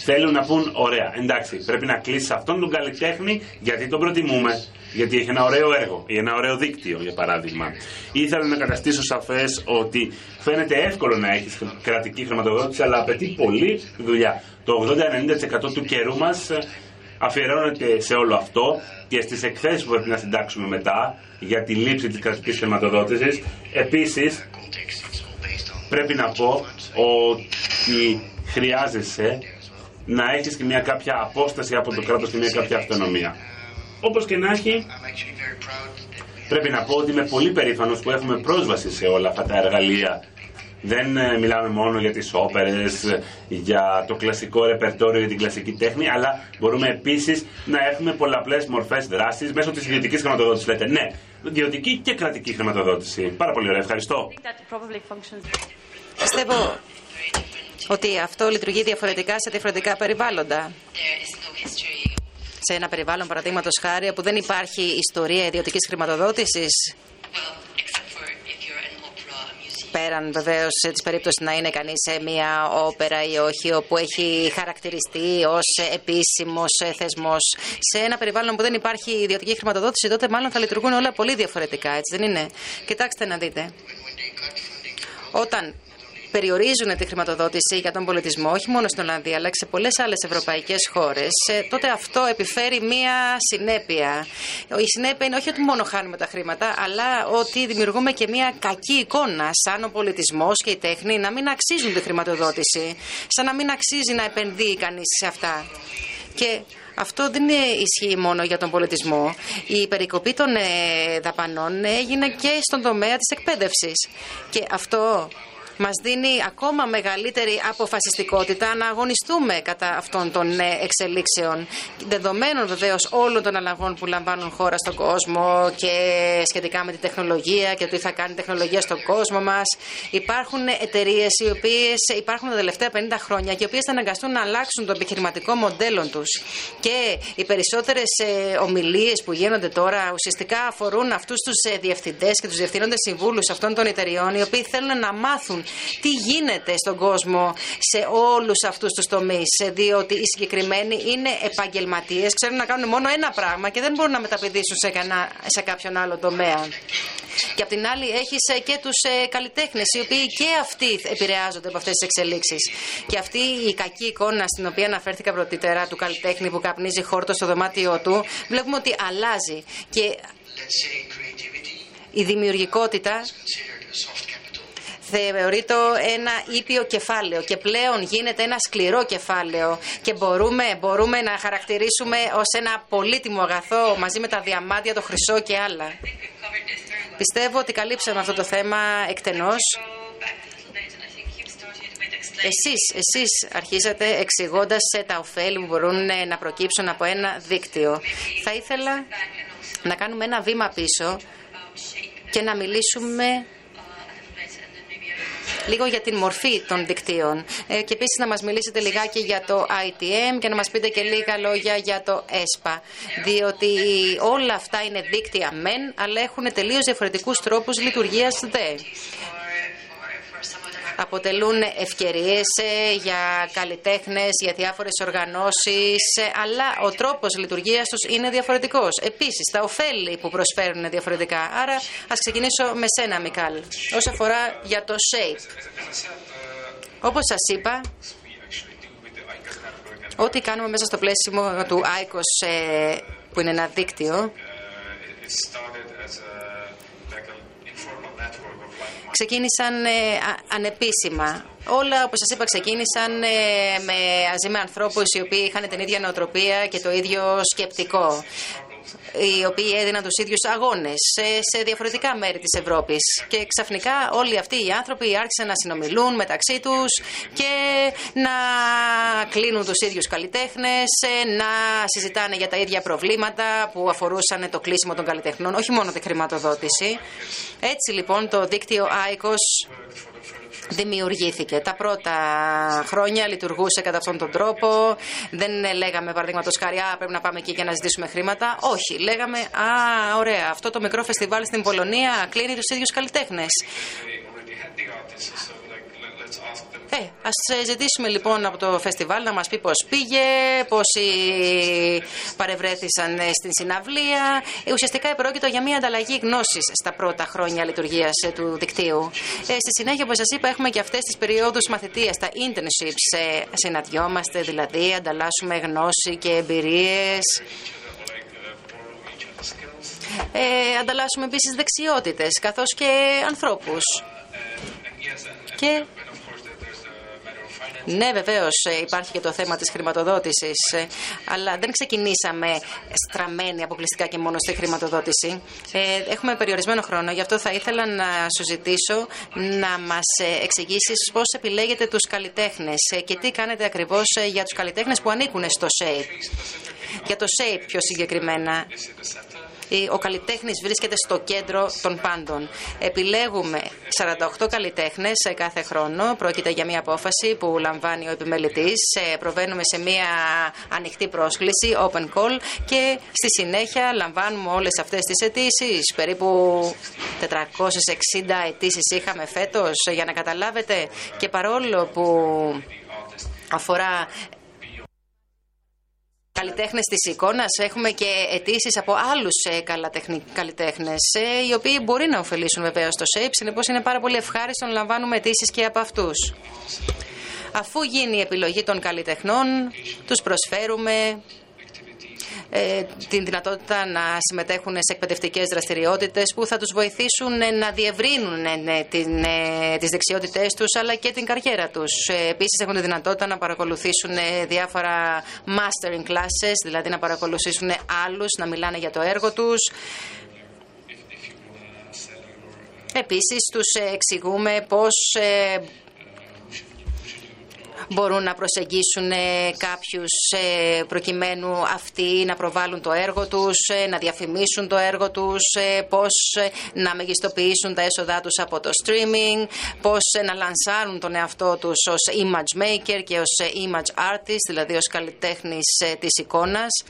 Θέλουν να πούν, ωραία, εντάξει, πρέπει να κλείσει αυτόν τον καλλιτέχνη γιατί τον προτιμούμε. Γιατί έχει ένα ωραίο έργο ή ένα ωραίο δίκτυο, για παράδειγμα. Ήθελα να καταστήσω σαφές ότι φαίνεται εύκολο να έχεις κρατική χρηματοδότηση, αλλά απαιτεί πολύ δουλειά. Το 80-90% του καιρού μας αφιερώνεται σε όλο αυτό και στις εκθέσεις που πρέπει να συντάξουμε μετά για τη λήψη της κρατικής χρηματοδότησης. Επίσης, πρέπει να πω ότι χρειάζεσαι να έχεις και μια κάποια απόσταση από το κράτος και μια κάποια αυτονομία. Όπως και να έχει, πρέπει να πω ότι είμαι πολύ περήφανος που έχουμε πρόσβαση σε όλα αυτά τα εργαλεία. Δεν ε, μιλάμε μόνο για τις όπερες, για το κλασικό ρεπερτόριο, για την κλασική τέχνη, αλλά μπορούμε επίσης να έχουμε πολλαπλές μορφές δράσης μέσω της ιδιωτικής χρηματοδότησης. Λέτε, ναι, ιδιωτική και κρατική χρηματοδότηση. Πάρα πολύ ωραία, ευχαριστώ. Πιστεύω ότι αυτό λειτουργεί διαφορετικά σε διαφορετικά περιβάλλοντα. Σε ένα περιβάλλον, παραδείγματος χάρη, που δεν υπάρχει ιστορία ιδιωτικής χρηματοδότησης, πέραν βεβαίως της περίπτωσης να είναι κανείς σε μια όπερα ή όχι, όπου έχει χαρακτηριστεί ως επίσημος θεσμός. Σε ένα περιβάλλον που δεν υπάρχει ιδιωτική χρηματοδότηση, τότε μάλλον θα λειτουργούν όλα πολύ διαφορετικά, έτσι δεν είναι; Κοιτάξτε να δείτε. Όταν περιορίζουν τη χρηματοδότηση για τον πολιτισμό, όχι μόνο στην Ολλανδία, αλλά και σε πολλές άλλες ευρωπαϊκές χώρες, ε, τότε αυτό επιφέρει μία συνέπεια. Η συνέπεια είναι όχι ότι μόνο χάνουμε τα χρήματα, αλλά ότι δημιουργούμε και μία κακή εικόνα, σαν ο πολιτισμός και η τέχνη να μην αξίζουν τη χρηματοδότηση, σαν να μην αξίζει να επενδύει κανείς σε αυτά. Και αυτό δεν ισχύει μόνο για τον πολιτισμό. Η περικοπή των ε, δαπανών έγινε και στον τομέα της εκπαίδευσης. Και αυτό μας δίνει ακόμα μεγαλύτερη αποφασιστικότητα να αγωνιστούμε κατά αυτών των ε, εξελίξεων. Δεδομένων βεβαίως όλων των αλλαγών που λαμβάνουν χώρα στον κόσμο και σχετικά με τη τεχνολογία και το τι θα κάνει η τεχνολογία στον κόσμο μας. Υπάρχουν εταιρείες οι οποίες υπάρχουν τα τελευταία 50 χρόνια και οι οποίες θα αναγκαστούν να αλλάξουν το επιχειρηματικό μοντέλο τους. Και οι περισσότερες ε, ομιλίες που γίνονται τώρα ουσιαστικά αφορούν αυτούς τους ε, διευθυντές και τους διευθύνοντες συμβούλους αυτών των εταιριών οι οποίοι θέλουν να μάθουν τι γίνεται στον κόσμο σε όλους αυτούς τους τομείς. Διότι οι συγκεκριμένοι είναι επαγγελματίες, ξέρουν να κάνουν μόνο ένα πράγμα και δεν μπορούν να μεταπηδήσουν σε, κανά, σε κάποιον άλλο τομέα. Και απ' την άλλη έχεις ε, και τους ε, καλλιτέχνες, οι οποίοι και αυτοί επηρεάζονται από αυτές τις εξελίξεις. Και αυτή η κακή εικόνα στην οποία αναφέρθηκα πρωτήτερα του καλλιτέχνη που καπνίζει χόρτο στο δωμάτιό του, βλέπουμε ότι αλλάζει. Και η δημιουργικότητα θεωρείται ένα ήπιο κεφάλαιο και πλέον γίνεται ένα σκληρό κεφάλαιο και μπορούμε, μπορούμε να χαρακτηρίσουμε ως ένα πολύτιμο αγαθό μαζί με τα διαμάντια, το χρυσό και άλλα. Πιστεύω ότι καλύψαμε αυτό το θέμα εκτενώς. Εσείς, εσείς αρχίζετε εξηγώντας τα ωφέλη που μπορούν να προκύψουν από ένα δίκτυο. Θα ήθελα να κάνουμε ένα βήμα πίσω και να μιλήσουμε λίγο για την μορφή των δικτύων ε, και επίσης να μας μιλήσετε λιγάκι για το ITM και να μας πείτε και λίγα λόγια για το ΕΣΠΑ. Διότι όλα αυτά είναι δίκτυα μεν, αλλά έχουν τελείως διαφορετικούς τρόπους λειτουργίας δε αποτελούν ευκαιρίες ε, για καλλιτέχνες, για διάφορες οργανώσεις, ε, αλλά ο τρόπος λειτουργίας τους είναι διαφορετικός. Επίσης, τα ωφέλη που προσφέρουν είναι διαφορετικά. Άρα, ας ξεκινήσω με σένα, Μικάλ, όσον αφορά για το SHAPE. Όπως σας είπα, ό,τι κάνουμε μέσα στο πλαίσιο του ICOS, ε, που είναι ένα δίκτυο, ξεκίνησαν ε, ανεπίσημα. Όλα, όπως σας είπα, ξεκίνησαν ε, με, μαζί με ανθρώπους οι οποίοι είχαν την ίδια νοοτροπία και το ίδιο σκεπτικό. Οι οποίοι έδιναν τους ίδιους αγώνες σε, σε διαφορετικά μέρη της Ευρώπης. Και ξαφνικά όλοι αυτοί οι άνθρωποι άρχισαν να συνομιλούν μεταξύ τους και να κλείνουν τους ίδιους καλλιτέχνες, να συζητάνε για τα ίδια προβλήματα που αφορούσαν το κλείσιμο των καλλιτεχνών, όχι μόνο τη χρηματοδότηση. Έτσι λοιπόν το δίκτυο ICOS δημιουργήθηκε. Τα πρώτα χρόνια λειτουργούσε κατά αυτόν τον τρόπο. Δεν λέγαμε, παραδείγματος χάρη, Α, πρέπει να πάμε εκεί και να ζητήσουμε χρήματα. Όχι. Λέγαμε, Α, ωραία, αυτό το μικρό φεστιβάλ στην Πολωνία κλείνει τους ίδιους καλλιτέχνες. Ε, ας ζητήσουμε λοιπόν από το φεστιβάλ να μας πει πώς πήγε, πόσοι παρευρέθησαν στην συναυλία. Ε, ουσιαστικά επρόκειτο για μια ανταλλαγή γνώσης στα πρώτα χρόνια λειτουργίας ε, του δικτύου. Ε, στη συνέχεια, όπως σας είπα, έχουμε και αυτές τις περιόδους μαθητείας, τα internships. Ε, συναντιόμαστε δηλαδή, ανταλλάσσουμε γνώση και εμπειρίες. Ε, ανταλλάσσουμε επίσης δεξιότητες καθώς και ανθρώπους. Και ναι, βεβαίως ε, υπάρχει και το θέμα της χρηματοδότησης. Ε, αλλά δεν ξεκινήσαμε στραμμένοι αποκλειστικά και μόνο στη χρηματοδότηση. Ε, έχουμε περιορισμένο χρόνο, γι' αυτό θα ήθελα να σου ζητήσω να μας εξηγήσεις πώς επιλέγετε τους καλλιτέχνες και τι κάνετε ακριβώς για τους καλλιτέχνες που ανήκουν στο SHAPE. Για το SHAPE πιο συγκεκριμένα ο καλλιτέχνης βρίσκεται στο κέντρο των πάντων. Επιλέγουμε 48 καλλιτέχνες κάθε χρόνο. Πρόκειται για μια απόφαση που λαμβάνει ο επιμελητής. Προβαίνουμε σε μια ανοιχτή πρόσκληση, open call, και στη συνέχεια λαμβάνουμε όλες αυτές τις αιτήσεις. Περίπου 460 αιτήσεις είχαμε φέτος, για να καταλάβετε. Και παρόλο που αφορά καλλιτέχνες της εικόνας. Έχουμε και αιτήσεις από άλλους ε, καλλιτέχνες, ε, οι οποίοι μπορεί να ωφελήσουν βεβαίως το ΣΕΙΠ. Συνεπώς είναι πάρα πολύ ευχάριστο να λαμβάνουμε αιτήσεις και από αυτούς. Αφού γίνει η επιλογή των καλλιτεχνών, τους προσφέρουμε ε, την δυνατότητα να συμμετέχουν σε εκπαιδευτικές δραστηριότητες που θα τους βοηθήσουν ε, να διευρύνουν ε, την, τις δεξιότητές τους αλλά και την καριέρα τους. Επίσης έχουν τη δυνατότητα να παρακολουθήσουν διάφορα mastering classes, δηλαδή να παρακολουθήσουν άλλους, να μιλάνε για το έργο τους. Επίσης τους εξηγούμε πώς μπορούν να προσεγγίσουν ε, κάποιους ε, προκειμένου αυτοί να προβάλλουν το έργο τους, ε, να διαφημίσουν το έργο τους, πώς να μεγιστοποιήσουν τα έσοδά τους από το streaming, πώς να λανσάρουν τον εαυτό τους ως image maker και ως image artist, δηλαδή ως καλλιτέχνης της εικόνας.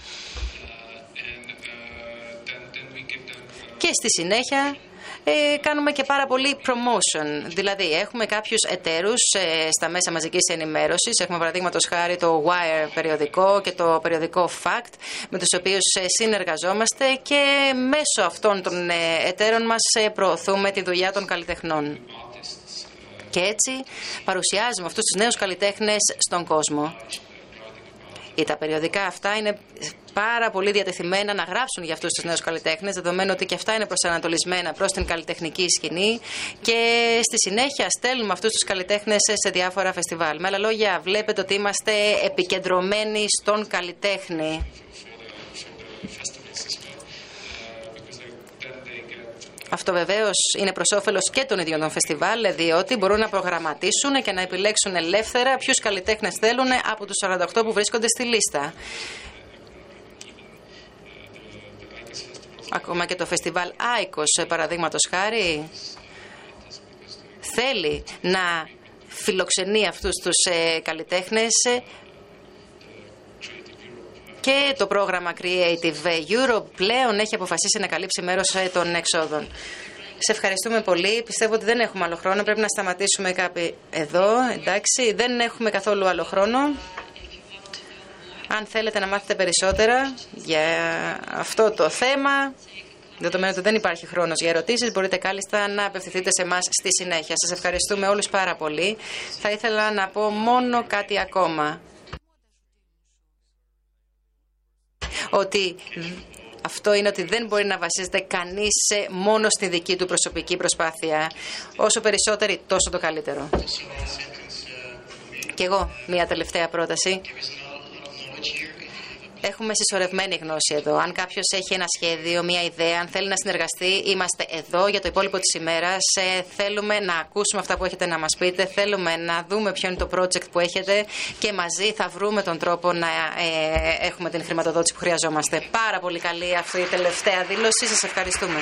Και στη συνέχεια ε, κάνουμε και πάρα πολύ promotion. Δηλαδή, έχουμε κάποιους εταίρους ε, στα μέσα μαζικής ενημέρωσης. Έχουμε παραδείγματος χάρη το Wire περιοδικό και το περιοδικό Fact, με τους οποίους ε, συνεργαζόμαστε και μέσω αυτών των ε, εταίρων μας προωθούμε τη δουλειά των καλλιτεχνών. Και έτσι παρουσιάζουμε αυτούς τους νέους καλλιτέχνες στον κόσμο. Τα περιοδικά αυτά είναι πάρα πολύ διατεθειμένα να γράψουν για αυτούς τους νέους καλλιτέχνες, δεδομένου ότι και αυτά είναι προσανατολισμένα προς την καλλιτεχνική σκηνή και στη συνέχεια στέλνουμε αυτούς τους καλλιτέχνες σε διάφορα φεστιβάλ. Με άλλα λόγια, βλέπετε ότι είμαστε επικεντρωμένοι στον καλλιτέχνη. Αυτό βεβαίως είναι προς όφελος και των ίδιων των φεστιβάλ, διότι μπορούν να προγραμματίσουν και να επιλέξουν ελεύθερα ποιους καλλιτέχνες θέλουν από τους 48 που βρίσκονται στη λίστα. Ακόμα και το φεστιβάλ Άικος, παραδείγματος χάρη, θέλει να φιλοξενεί αυτούς τους ε, καλλιτέχνες και το πρόγραμμα Creative Europe πλέον έχει αποφασίσει να καλύψει μέρος ε, των εξόδων. Σε ευχαριστούμε πολύ. Πιστεύω ότι δεν έχουμε άλλο χρόνο. Πρέπει να σταματήσουμε κάποιοι εδώ. Εντάξει, δεν έχουμε καθόλου άλλο χρόνο. Αν θέλετε να μάθετε περισσότερα για αυτό το θέμα, δεδομένου ότι δεν υπάρχει χρόνος για ερωτήσεις, μπορείτε κάλλιστα να απευθυνθείτε σε εμάς στη συνέχεια. Σας ευχαριστούμε όλους πάρα πολύ. Θα ήθελα να πω μόνο κάτι ακόμα. ότι αυτό είναι ότι δεν μπορεί να βασίζεται κανείς μόνο στη δική του προσωπική προσπάθεια. Όσο περισσότερη, τόσο το καλύτερο. Και εγώ, μια τελευταία πρόταση. Έχουμε συσσωρευμένη γνώση εδώ. Αν κάποιος έχει ένα σχέδιο, μια ιδέα, αν θέλει να συνεργαστεί, είμαστε εδώ για το υπόλοιπο της ημέρας. Ε, θέλουμε να ακούσουμε αυτά που έχετε να μας πείτε. Θέλουμε να δούμε ποιο είναι το project που έχετε και μαζί θα βρούμε τον τρόπο να ε, έχουμε την χρηματοδότηση που χρειαζόμαστε. Πάρα πολύ καλή αυτή η τελευταία δήλωση. Σας ευχαριστούμε.